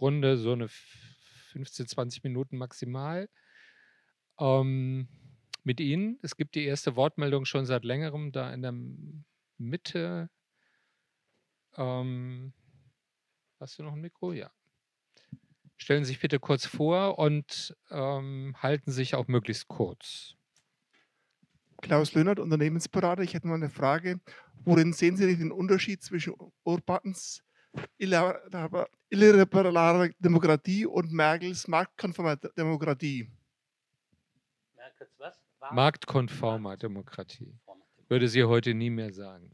Runde, so eine 15, 20 Minuten maximal ähm, mit Ihnen. Es gibt die erste Wortmeldung schon seit längerem da in der Mitte. Ähm, hast du noch ein Mikro? Ja. Stellen Sie sich bitte kurz vor und ähm, halten sich auch möglichst kurz. Klaus Löhnert, Unternehmensberater. Ich hätte mal eine Frage. Worin sehen Sie den Unterschied zwischen Orbans illiberaler Demokratie und Merkels marktkonformer Demokratie? Merkels was? Marktkonformer Demokratie. Würde sie heute nie mehr sagen.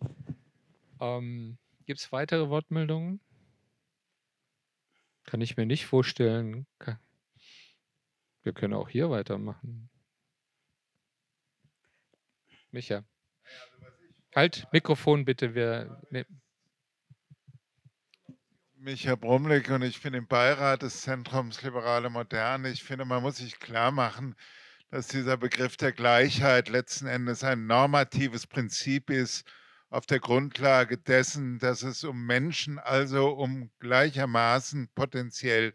Ähm, Gibt es weitere Wortmeldungen? Kann ich mir nicht vorstellen. Wir können auch hier weitermachen. Micha. Halt, Mikrofon bitte. Wir, ne. Micha Brumlik und ich bin im Beirat des Zentrums Liberale Moderne. Ich finde, man muss sich klar machen, dass dieser Begriff der Gleichheit letzten Endes ein normatives Prinzip ist, auf der Grundlage dessen, dass es um Menschen, also um gleichermaßen potenziell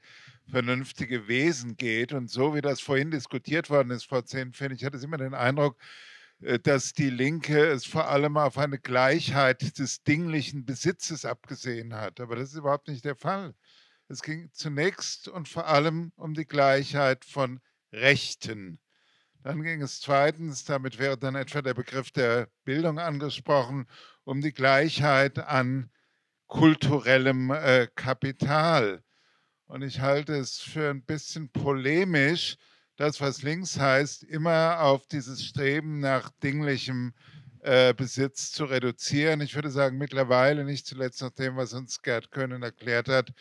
vernünftige Wesen geht. Und so wie das vorhin diskutiert worden ist, Frau Zehn, finde ich, hatte immer den Eindruck, dass die Linke es vor allem auf eine Gleichheit des dinglichen Besitzes abgesehen hat. Aber das ist überhaupt nicht der Fall. Es ging zunächst und vor allem um die Gleichheit von Rechten. Dann ging es zweitens, damit wäre dann etwa der Begriff der Bildung angesprochen, um die Gleichheit an kulturellem äh, Kapital. Und ich halte es für ein bisschen polemisch, das, was links heißt, immer auf dieses Streben nach dinglichem äh, Besitz zu reduzieren. Ich würde sagen, mittlerweile, nicht zuletzt nach dem, was uns Gerd Können erklärt hat,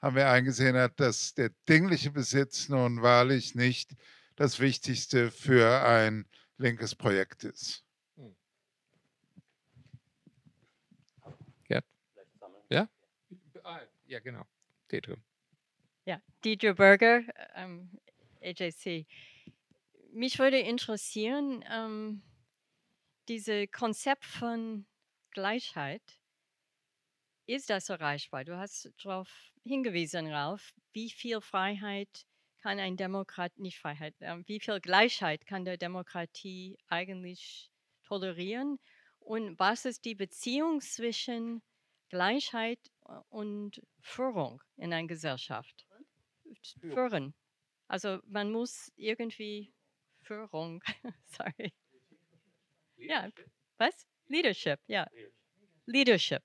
haben wir eingesehen, dass der dingliche Besitz nun wahrlich nicht das Wichtigste für ein linkes Projekt ist. Ja, ja, ah, ja genau. Ja, Deidre Berger, ähm, AJC. mich würde interessieren, ähm, dieses Konzept von Gleichheit, ist das erreichbar? Du hast darauf hingewiesen, Ralf, wie viel Freiheit kann ein Demokrat, nicht Freiheit, äh, wie viel Gleichheit kann der Demokratie eigentlich tolerieren? Und was ist die Beziehung zwischen Gleichheit äh, und Führung in einer Gesellschaft? Führen. Also man muss irgendwie Führung, sorry. Ja, was? Leadership, ja. Leadership.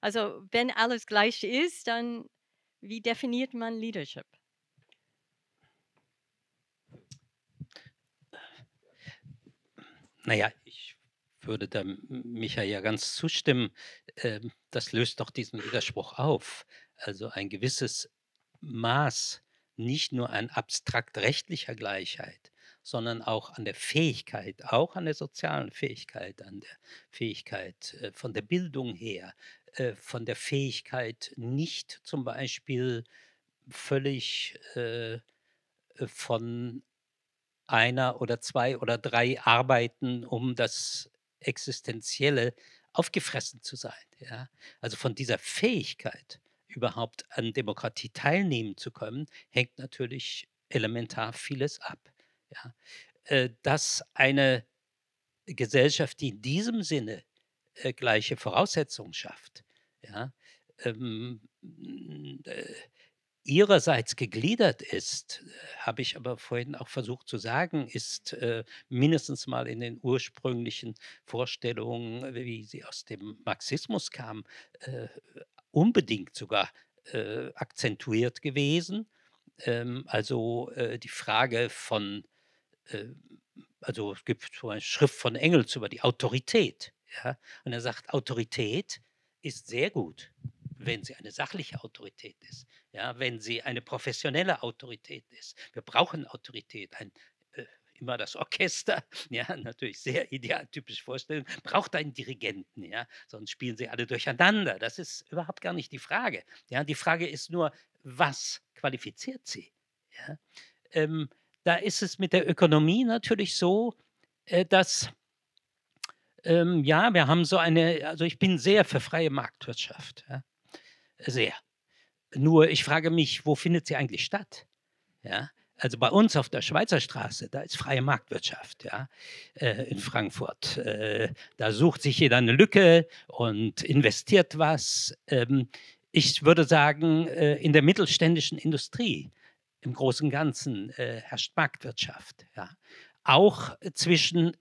Also wenn alles gleich ist, dann wie definiert man Leadership? Naja, ich würde da Micha ja ganz zustimmen. Ähm, das löst doch diesen Widerspruch auf. Also ein gewisses Maß nicht nur an abstrakt rechtlicher Gleichheit, sondern auch an der Fähigkeit, auch an der sozialen Fähigkeit, an der Fähigkeit äh, von der Bildung her, äh, von der Fähigkeit, nicht zum Beispiel völlig äh, von einer oder zwei oder drei Arbeiten, um das Existenzielle aufgefressen zu sein. Ja? Also von dieser Fähigkeit, überhaupt an Demokratie teilnehmen zu können, hängt natürlich elementar vieles ab. Ja? Äh, dass eine Gesellschaft, die in diesem Sinne äh, gleiche Voraussetzungen schafft, ja, ähm, äh, ihrerseits gegliedert ist, habe ich aber vorhin auch versucht zu sagen, ist äh, mindestens mal in den ursprünglichen Vorstellungen, wie sie aus dem Marxismus kamen, äh, unbedingt sogar äh, akzentuiert gewesen. Ähm, also äh, die Frage von, äh, also es gibt so eine Schrift von Engels über die Autorität. Ja? Und er sagt, Autorität ist sehr gut, wenn sie eine sachliche Autorität ist, ja, wenn sie eine professionelle Autorität ist. Wir brauchen Autorität. Ein, immer das Orchester, ja, natürlich sehr idealtypisch vorstellen, braucht einen Dirigenten, ja, sonst spielen sie alle durcheinander. Das ist überhaupt gar nicht die Frage. Ja, die Frage ist nur, was qualifiziert sie? Ja? Ähm, da ist es mit der Ökonomie natürlich so, äh, dass ähm, ja, wir haben so eine, also ich bin sehr für freie Marktwirtschaft. Ja? Sehr. Nur ich frage mich, wo findet sie eigentlich statt? Ja? Also bei uns auf der Schweizer Straße, da ist freie Marktwirtschaft, ja, äh, in Frankfurt. Äh, da sucht sich jeder eine Lücke und investiert was. Ähm, ich würde sagen, äh, in der mittelständischen Industrie im Großen und Ganzen äh, herrscht Marktwirtschaft. Ja. Auch zwischen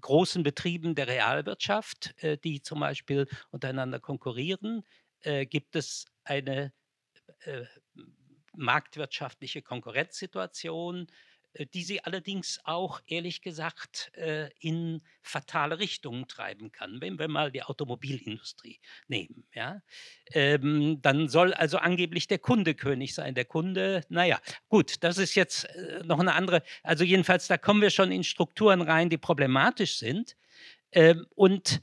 großen Betrieben der Realwirtschaft, äh, die zum Beispiel untereinander konkurrieren, äh, gibt es eine marktwirtschaftliche Konkurrenzsituation, äh, die sie allerdings auch ehrlich gesagt äh, in fatale Richtungen treiben kann. Wenn wir mal die Automobilindustrie nehmen, ja, ähm, dann soll also angeblich der Kunde König sein. Der Kunde, naja, gut, das ist jetzt äh, noch eine andere, also jedenfalls, da kommen wir schon in Strukturen rein, die problematisch sind. Ähm, und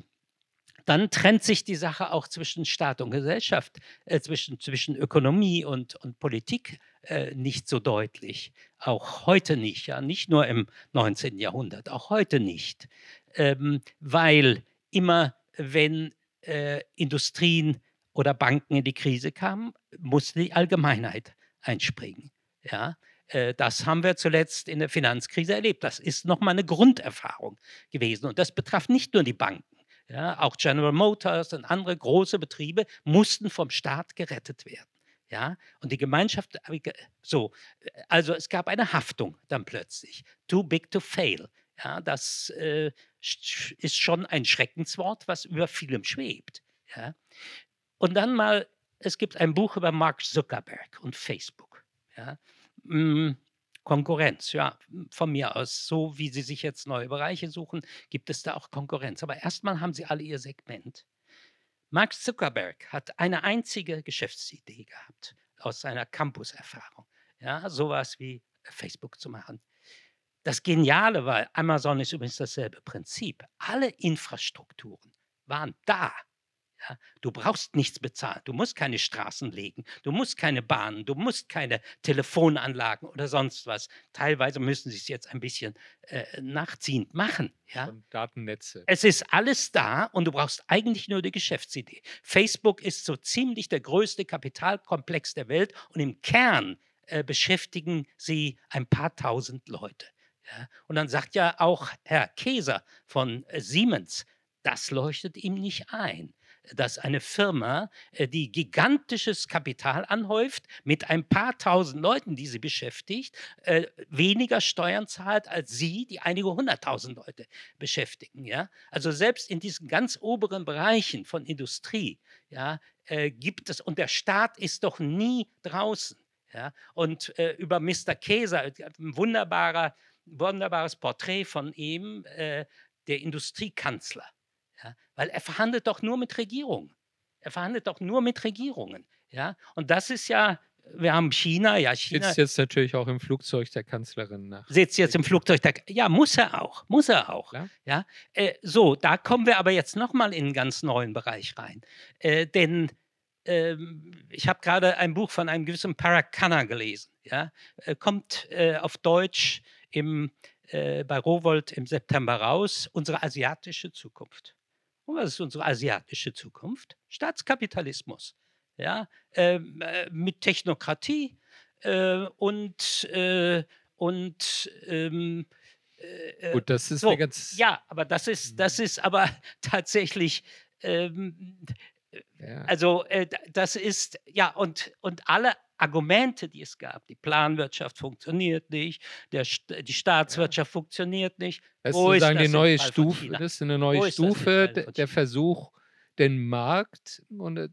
dann trennt sich die Sache auch zwischen Staat und Gesellschaft, äh, zwischen, zwischen Ökonomie und, und Politik äh, nicht so deutlich. Auch heute nicht, ja, nicht nur im 19. Jahrhundert, auch heute nicht. Ähm, weil immer, wenn äh, Industrien oder Banken in die Krise kamen, musste die Allgemeinheit einspringen. Ja, äh, das haben wir zuletzt in der Finanzkrise erlebt. Das ist nochmal eine Grunderfahrung gewesen. Und das betraf nicht nur die Banken. Ja, auch General Motors und andere große Betriebe mussten vom Staat gerettet werden. Ja, und die Gemeinschaft, äh, so, äh, also es gab eine Haftung dann plötzlich. Too big to fail. Ja, das äh, ist schon ein Schreckenswort, was über vielem schwebt. Ja. Und dann mal, es gibt ein Buch über Mark Zuckerberg und Facebook. Ja. Konkurrenz, ja, von mir aus. So wie Sie sich jetzt neue Bereiche suchen, gibt es da auch Konkurrenz. Aber erstmal haben Sie alle Ihr Segment. Mark Zuckerberg hat eine einzige Geschäftsidee gehabt aus seiner Campus-Erfahrung. Ja, sowas wie Facebook zu machen. Das Geniale war, Amazon ist übrigens dasselbe Prinzip. Alle Infrastrukturen waren da. Ja, du brauchst nichts bezahlen, du musst keine Straßen legen, du musst keine Bahnen, du musst keine Telefonanlagen oder sonst was. Teilweise müssen sie es jetzt ein bisschen äh, nachziehend machen. Ja? Und Datennetze. Es ist alles da und du brauchst eigentlich nur die Geschäftsidee. Facebook ist so ziemlich der größte Kapitalkomplex der Welt und im Kern äh, beschäftigen sie ein paar tausend Leute. Ja? Und dann sagt ja auch Herr Käser von äh, Siemens, das leuchtet ihm nicht ein dass eine Firma, äh, die gigantisches Kapital anhäuft, mit ein paar tausend Leuten, die sie beschäftigt, äh, weniger Steuern zahlt als sie, die einige hunderttausend Leute beschäftigen. Ja? Also selbst in diesen ganz oberen Bereichen von Industrie ja, äh, gibt es, und der Staat ist doch nie draußen. Ja? Und über Mr. Käser, ein wunderbarer, wunderbares Porträt von ihm, der Industriekanzler. Ja? Weil er verhandelt doch nur mit Regierungen. Er verhandelt doch nur mit Regierungen. Ja? Und das ist ja, wir haben China, ja, China. Sitzt jetzt natürlich auch im Flugzeug der Kanzlerin nach. Sitzt jetzt im Flugzeug der, ja, muss er auch, muss er auch. Ja, ja? Äh, so, da kommen wir aber jetzt nochmal in einen ganz neuen Bereich rein. Äh, denn ähm, ich habe gerade ein Buch von einem gewissen Parakana gelesen. Ja? Äh, kommt äh, auf Deutsch im, äh, bei Rowold im September raus, unsere asiatische Zukunft. Und was ist unsere asiatische Zukunft? Staatskapitalismus. Ja, ähm, äh, mit Technokratie äh, und, äh, und ähm, äh, Gut, das ist so, ganz. Ja, aber das ist, das mhm. ist aber tatsächlich. Ähm, ja. Also äh, das ist, ja, und, und alle Argumente, die es gab. Die Planwirtschaft funktioniert nicht, der, die Staatswirtschaft ja. funktioniert nicht. Das ist sozusagen die neue Stufe, das ist eine neue Stufe, der Versuch, den Markt äh,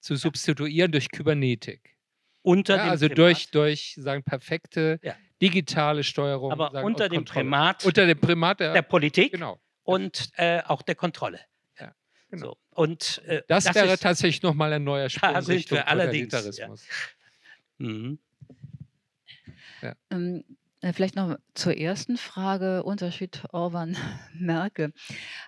zu substituieren durch Kybernetik. Unter ja, also Primat. durch, durch sagen, perfekte ja. digitale Steuerung. Aber sagen, unter dem Primat, unter dem Primat der, der Politik genau. und äh, auch der Kontrolle. Ja, genau. So. Und, äh, das, das, wäre ist, tatsächlich nochmal ein neuer Sprung da sind wir allerdings. Ja. Mhm. Ja. Ähm, äh, vielleicht noch zur ersten Frage, Unterschied Orban-Merkel.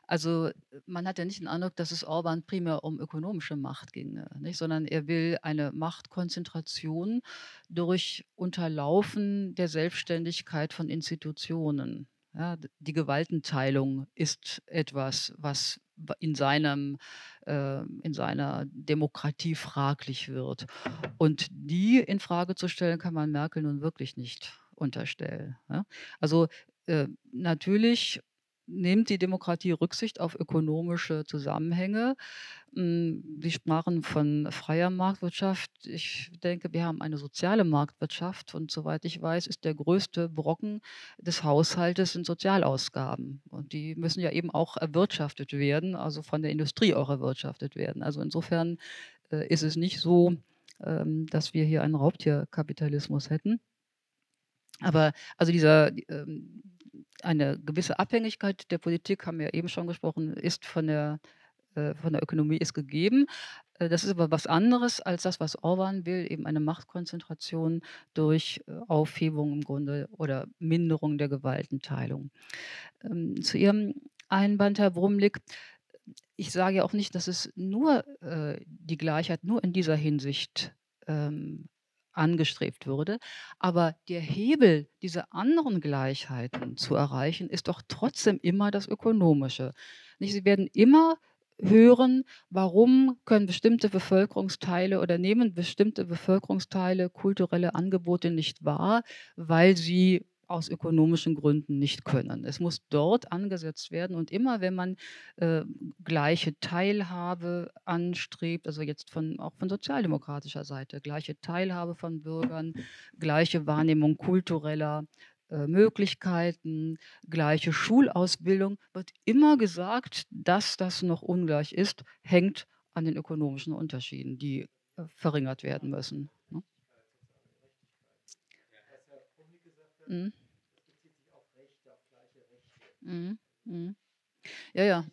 Also man hat ja nicht den Eindruck, dass es Orban primär um ökonomische Macht ging, nicht? sondern er will eine Machtkonzentration durch Unterlaufen der Selbstständigkeit von Institutionen. Ja, die Gewaltenteilung ist etwas, was in, seinem, äh, in seiner Demokratie fraglich wird. Und die in Frage zu stellen, kann man Merkel nun wirklich nicht unterstellen. Ja? Also äh, natürlich nimmt die Demokratie Rücksicht auf ökonomische Zusammenhänge. Hm, Sie sprachen von freier Marktwirtschaft. Ich denke, wir haben eine soziale Marktwirtschaft und soweit ich weiß, ist der größte Brocken des Haushaltes sind Sozialausgaben. Und die müssen ja eben auch erwirtschaftet werden, also von der Industrie auch erwirtschaftet werden. Also insofern äh, ist es nicht so, ähm, dass wir hier einen Raubtierkapitalismus hätten. Aber also dieser, ähm, eine gewisse Abhängigkeit der Politik, haben wir eben schon gesprochen, ist von der, äh, von der Ökonomie ist gegeben. Äh, das ist aber was anderes als das, was Orban will, eben eine Machtkonzentration durch äh, Aufhebung im Grunde oder Minderung der Gewaltenteilung. Ähm, zu Ihrem Einwand, Herr Brumlik, ich sage ja auch nicht, dass es nur äh, die Gleichheit nur in dieser Hinsicht ähm, angestrebt würde. Aber der Hebel, diese anderen Gleichheiten zu erreichen, ist doch trotzdem immer das Ökonomische. Sie werden immer hören, warum können bestimmte Bevölkerungsteile oder nehmen bestimmte Bevölkerungsteile kulturelle Angebote nicht wahr, weil sie aus ökonomischen Gründen nicht können. Es muss dort angesetzt werden und immer wenn man äh, gleiche Teilhabe anstrebt, also jetzt von, auch von sozialdemokratischer Seite, gleiche Teilhabe von Bürgern, gleiche Wahrnehmung kultureller äh, Möglichkeiten, gleiche Schulausbildung, wird immer gesagt, dass das noch ungleich ist, hängt an den ökonomischen Unterschieden, die äh, verringert werden müssen. Mhm. Mhm. Mhm. Ja, ja.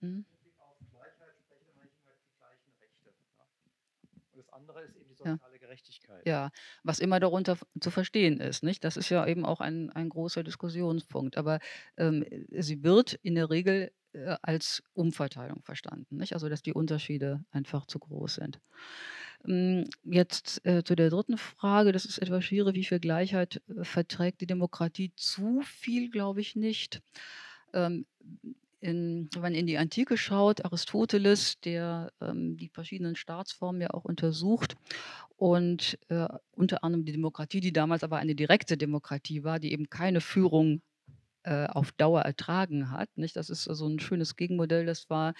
Mhm. das andere ist eben die soziale Gerechtigkeit. Ja, was immer darunter zu verstehen ist, nicht? Das ist ja eben auch ein, ein großer Diskussionspunkt. Aber ähm, sie wird in der Regel äh, als Umverteilung verstanden. Nicht? Also dass die Unterschiede einfach zu groß sind. Hm, jetzt äh, zu der dritten Frage, das ist etwas schwierig, wie viel Gleichheit äh, verträgt die Demokratie? Zu viel, glaube ich nicht. Ähm, in, wenn man in die Antike schaut, Aristoteles, der ähm, die verschiedenen Staatsformen ja auch untersucht und äh, unter anderem die Demokratie, die damals aber eine direkte Demokratie war, die eben keine Führung äh, auf Dauer ertragen hat. Nicht? Das ist so ein schönes Gegenmodell. Das war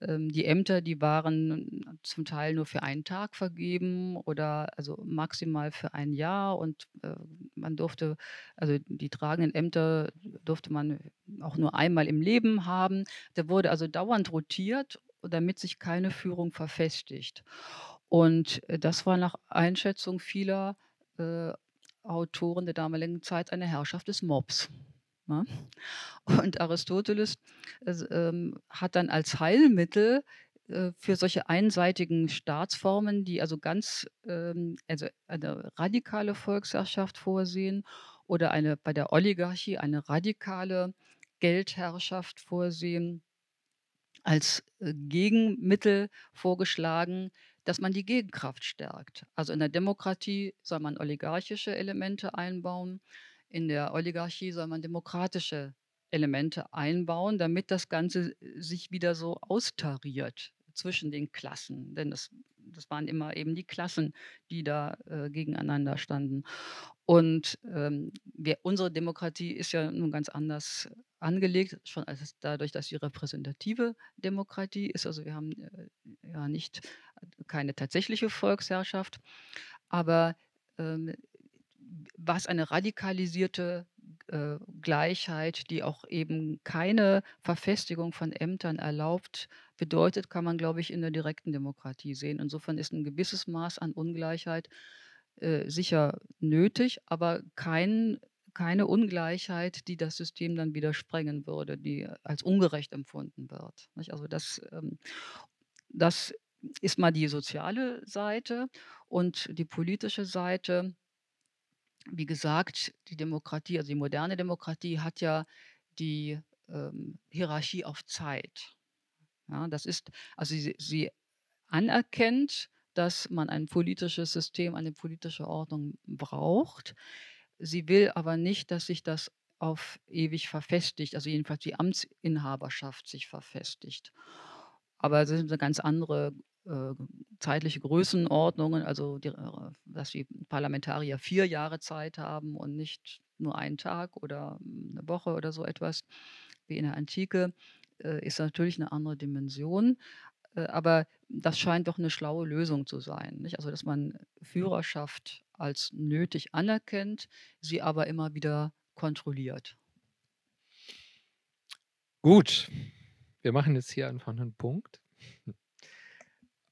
ähm, die Ämter, die waren zum Teil nur für einen Tag vergeben oder also maximal für ein Jahr und äh, man durfte, also die tragenden Ämter durfte man auch nur einmal im Leben haben. Da wurde also dauernd rotiert, damit sich keine Führung verfestigt. Und äh, das war nach Einschätzung vieler äh, Autoren der damaligen Zeit eine Herrschaft des Mobs. Ne? Und Aristoteles ähm, hat dann als Heilmittel äh, für solche einseitigen Staatsformen, die also ganz ähm, also eine radikale Volksherrschaft vorsehen oder eine bei der Oligarchie eine radikale Geldherrschaft vorsehen, als äh, Gegenmittel vorgeschlagen, dass man die Gegenkraft stärkt. Also in der Demokratie soll man oligarchische Elemente einbauen in der Oligarchie soll man demokratische Elemente einbauen, damit das Ganze äh, sich wieder so austariert zwischen den Klassen. Denn das, das waren immer eben die Klassen, die da äh, gegeneinander standen. Und ähm, wir, unsere Demokratie ist ja nun ganz anders angelegt, schon als dadurch, dass sie repräsentative Demokratie ist. Also wir haben äh, ja nicht keine tatsächliche Volksherrschaft, aber ähm, was eine radikalisierte äh, Gleichheit, die auch eben keine Verfestigung von Ämtern erlaubt, bedeutet, kann man, glaube ich, in der direkten Demokratie sehen. Insofern ist ein gewisses Maß an Ungleichheit äh, sicher nötig, aber kein, keine Ungleichheit, die das System dann wieder sprengen würde, die als ungerecht empfunden wird. Nicht? Also das, ähm, das ist mal die soziale Seite und die politische Seite wie gesagt, die Demokratie, also die moderne Demokratie hat ja die ähm, Hierarchie auf Zeit. Ja, das ist, also sie, sie anerkennt, dass man ein politisches System, eine politische Ordnung braucht. Sie will aber nicht, dass sich das auf ewig verfestigt, also jedenfalls die Amtsinhaberschaft sich verfestigt. Aber es sind eine ganz andere zeitliche Größenordnungen, also die, äh, dass die Parlamentarier vier Jahre Zeit haben und nicht nur einen Tag oder eine Woche oder so etwas wie in der Antike, äh, ist natürlich eine andere Dimension. Aber das scheint doch eine schlaue Lösung zu sein. Nicht? Also, dass man Führerschaft als nötig anerkennt, sie aber immer wieder kontrolliert. Gut, wir machen jetzt hier einfach einen Punkt.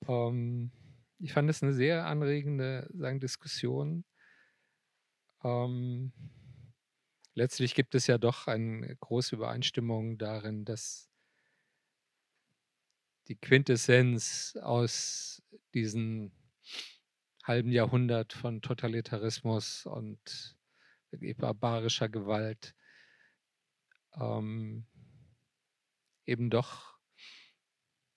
Ähm, ich fand es eine sehr anregende sagen, Diskussion. Ähm, letztlich gibt es ja doch eine große Übereinstimmung darin, dass die Quintessenz aus diesem halben Jahrhundert von Totalitarismus und barbarischer Gewalt ähm, eben doch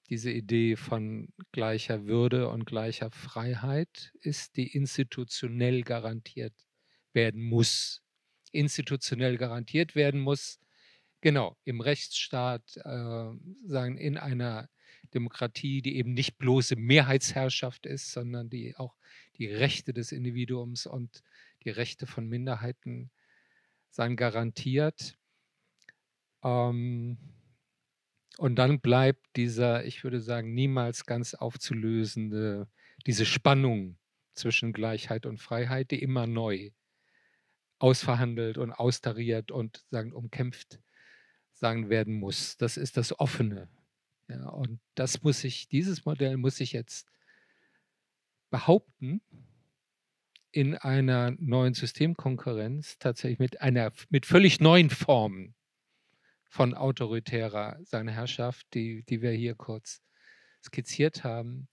diese Idee von gleicher Würde und gleicher Freiheit ist, die institutionell garantiert werden muss. Institutionell garantiert werden muss, genau, im Rechtsstaat, äh, sagen, in einer Demokratie, die eben nicht bloße Mehrheitsherrschaft ist, sondern die auch die Rechte des Individuums und die Rechte von Minderheiten sagen, garantiert. Ähm, und dann bleibt dieser, ich würde sagen, niemals ganz aufzulösende, diese Spannung zwischen Gleichheit und Freiheit, die immer neu ausverhandelt und austariert und sagen, umkämpft sagen werden muss. Das ist das Offene. Ja, und das muss ich, dieses Modell muss ich jetzt behaupten in einer neuen Systemkonkurrenz, tatsächlich mit einer mit völlig neuen Formen von autoritärer seine Herrschaft, die, die wir hier kurz skizziert haben.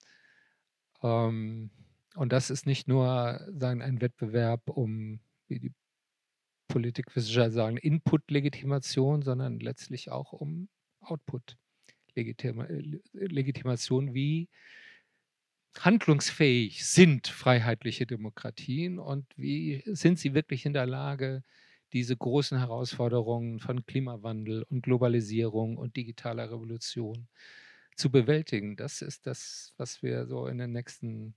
Ähm, und das ist nicht nur sagen, ein Wettbewerb um, wie die Politikwissenschaftler sagen, Input-Legitimation, sondern letztlich auch um Output, Legitima äh, wie handlungsfähig sind freiheitliche Demokratien und wie sind sie wirklich in der Lage, diese großen Herausforderungen von Klimawandel und Globalisierung und digitaler Revolution zu bewältigen. Das ist das, was wir so in den nächsten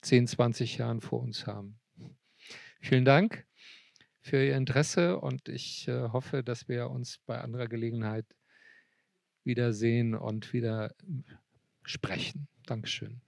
10, 20 Jahren vor uns haben. Vielen Dank für Ihr Interesse und ich äh, hoffe, dass wir uns bei anderer Gelegenheit wiedersehen und wieder sprechen. Dankeschön.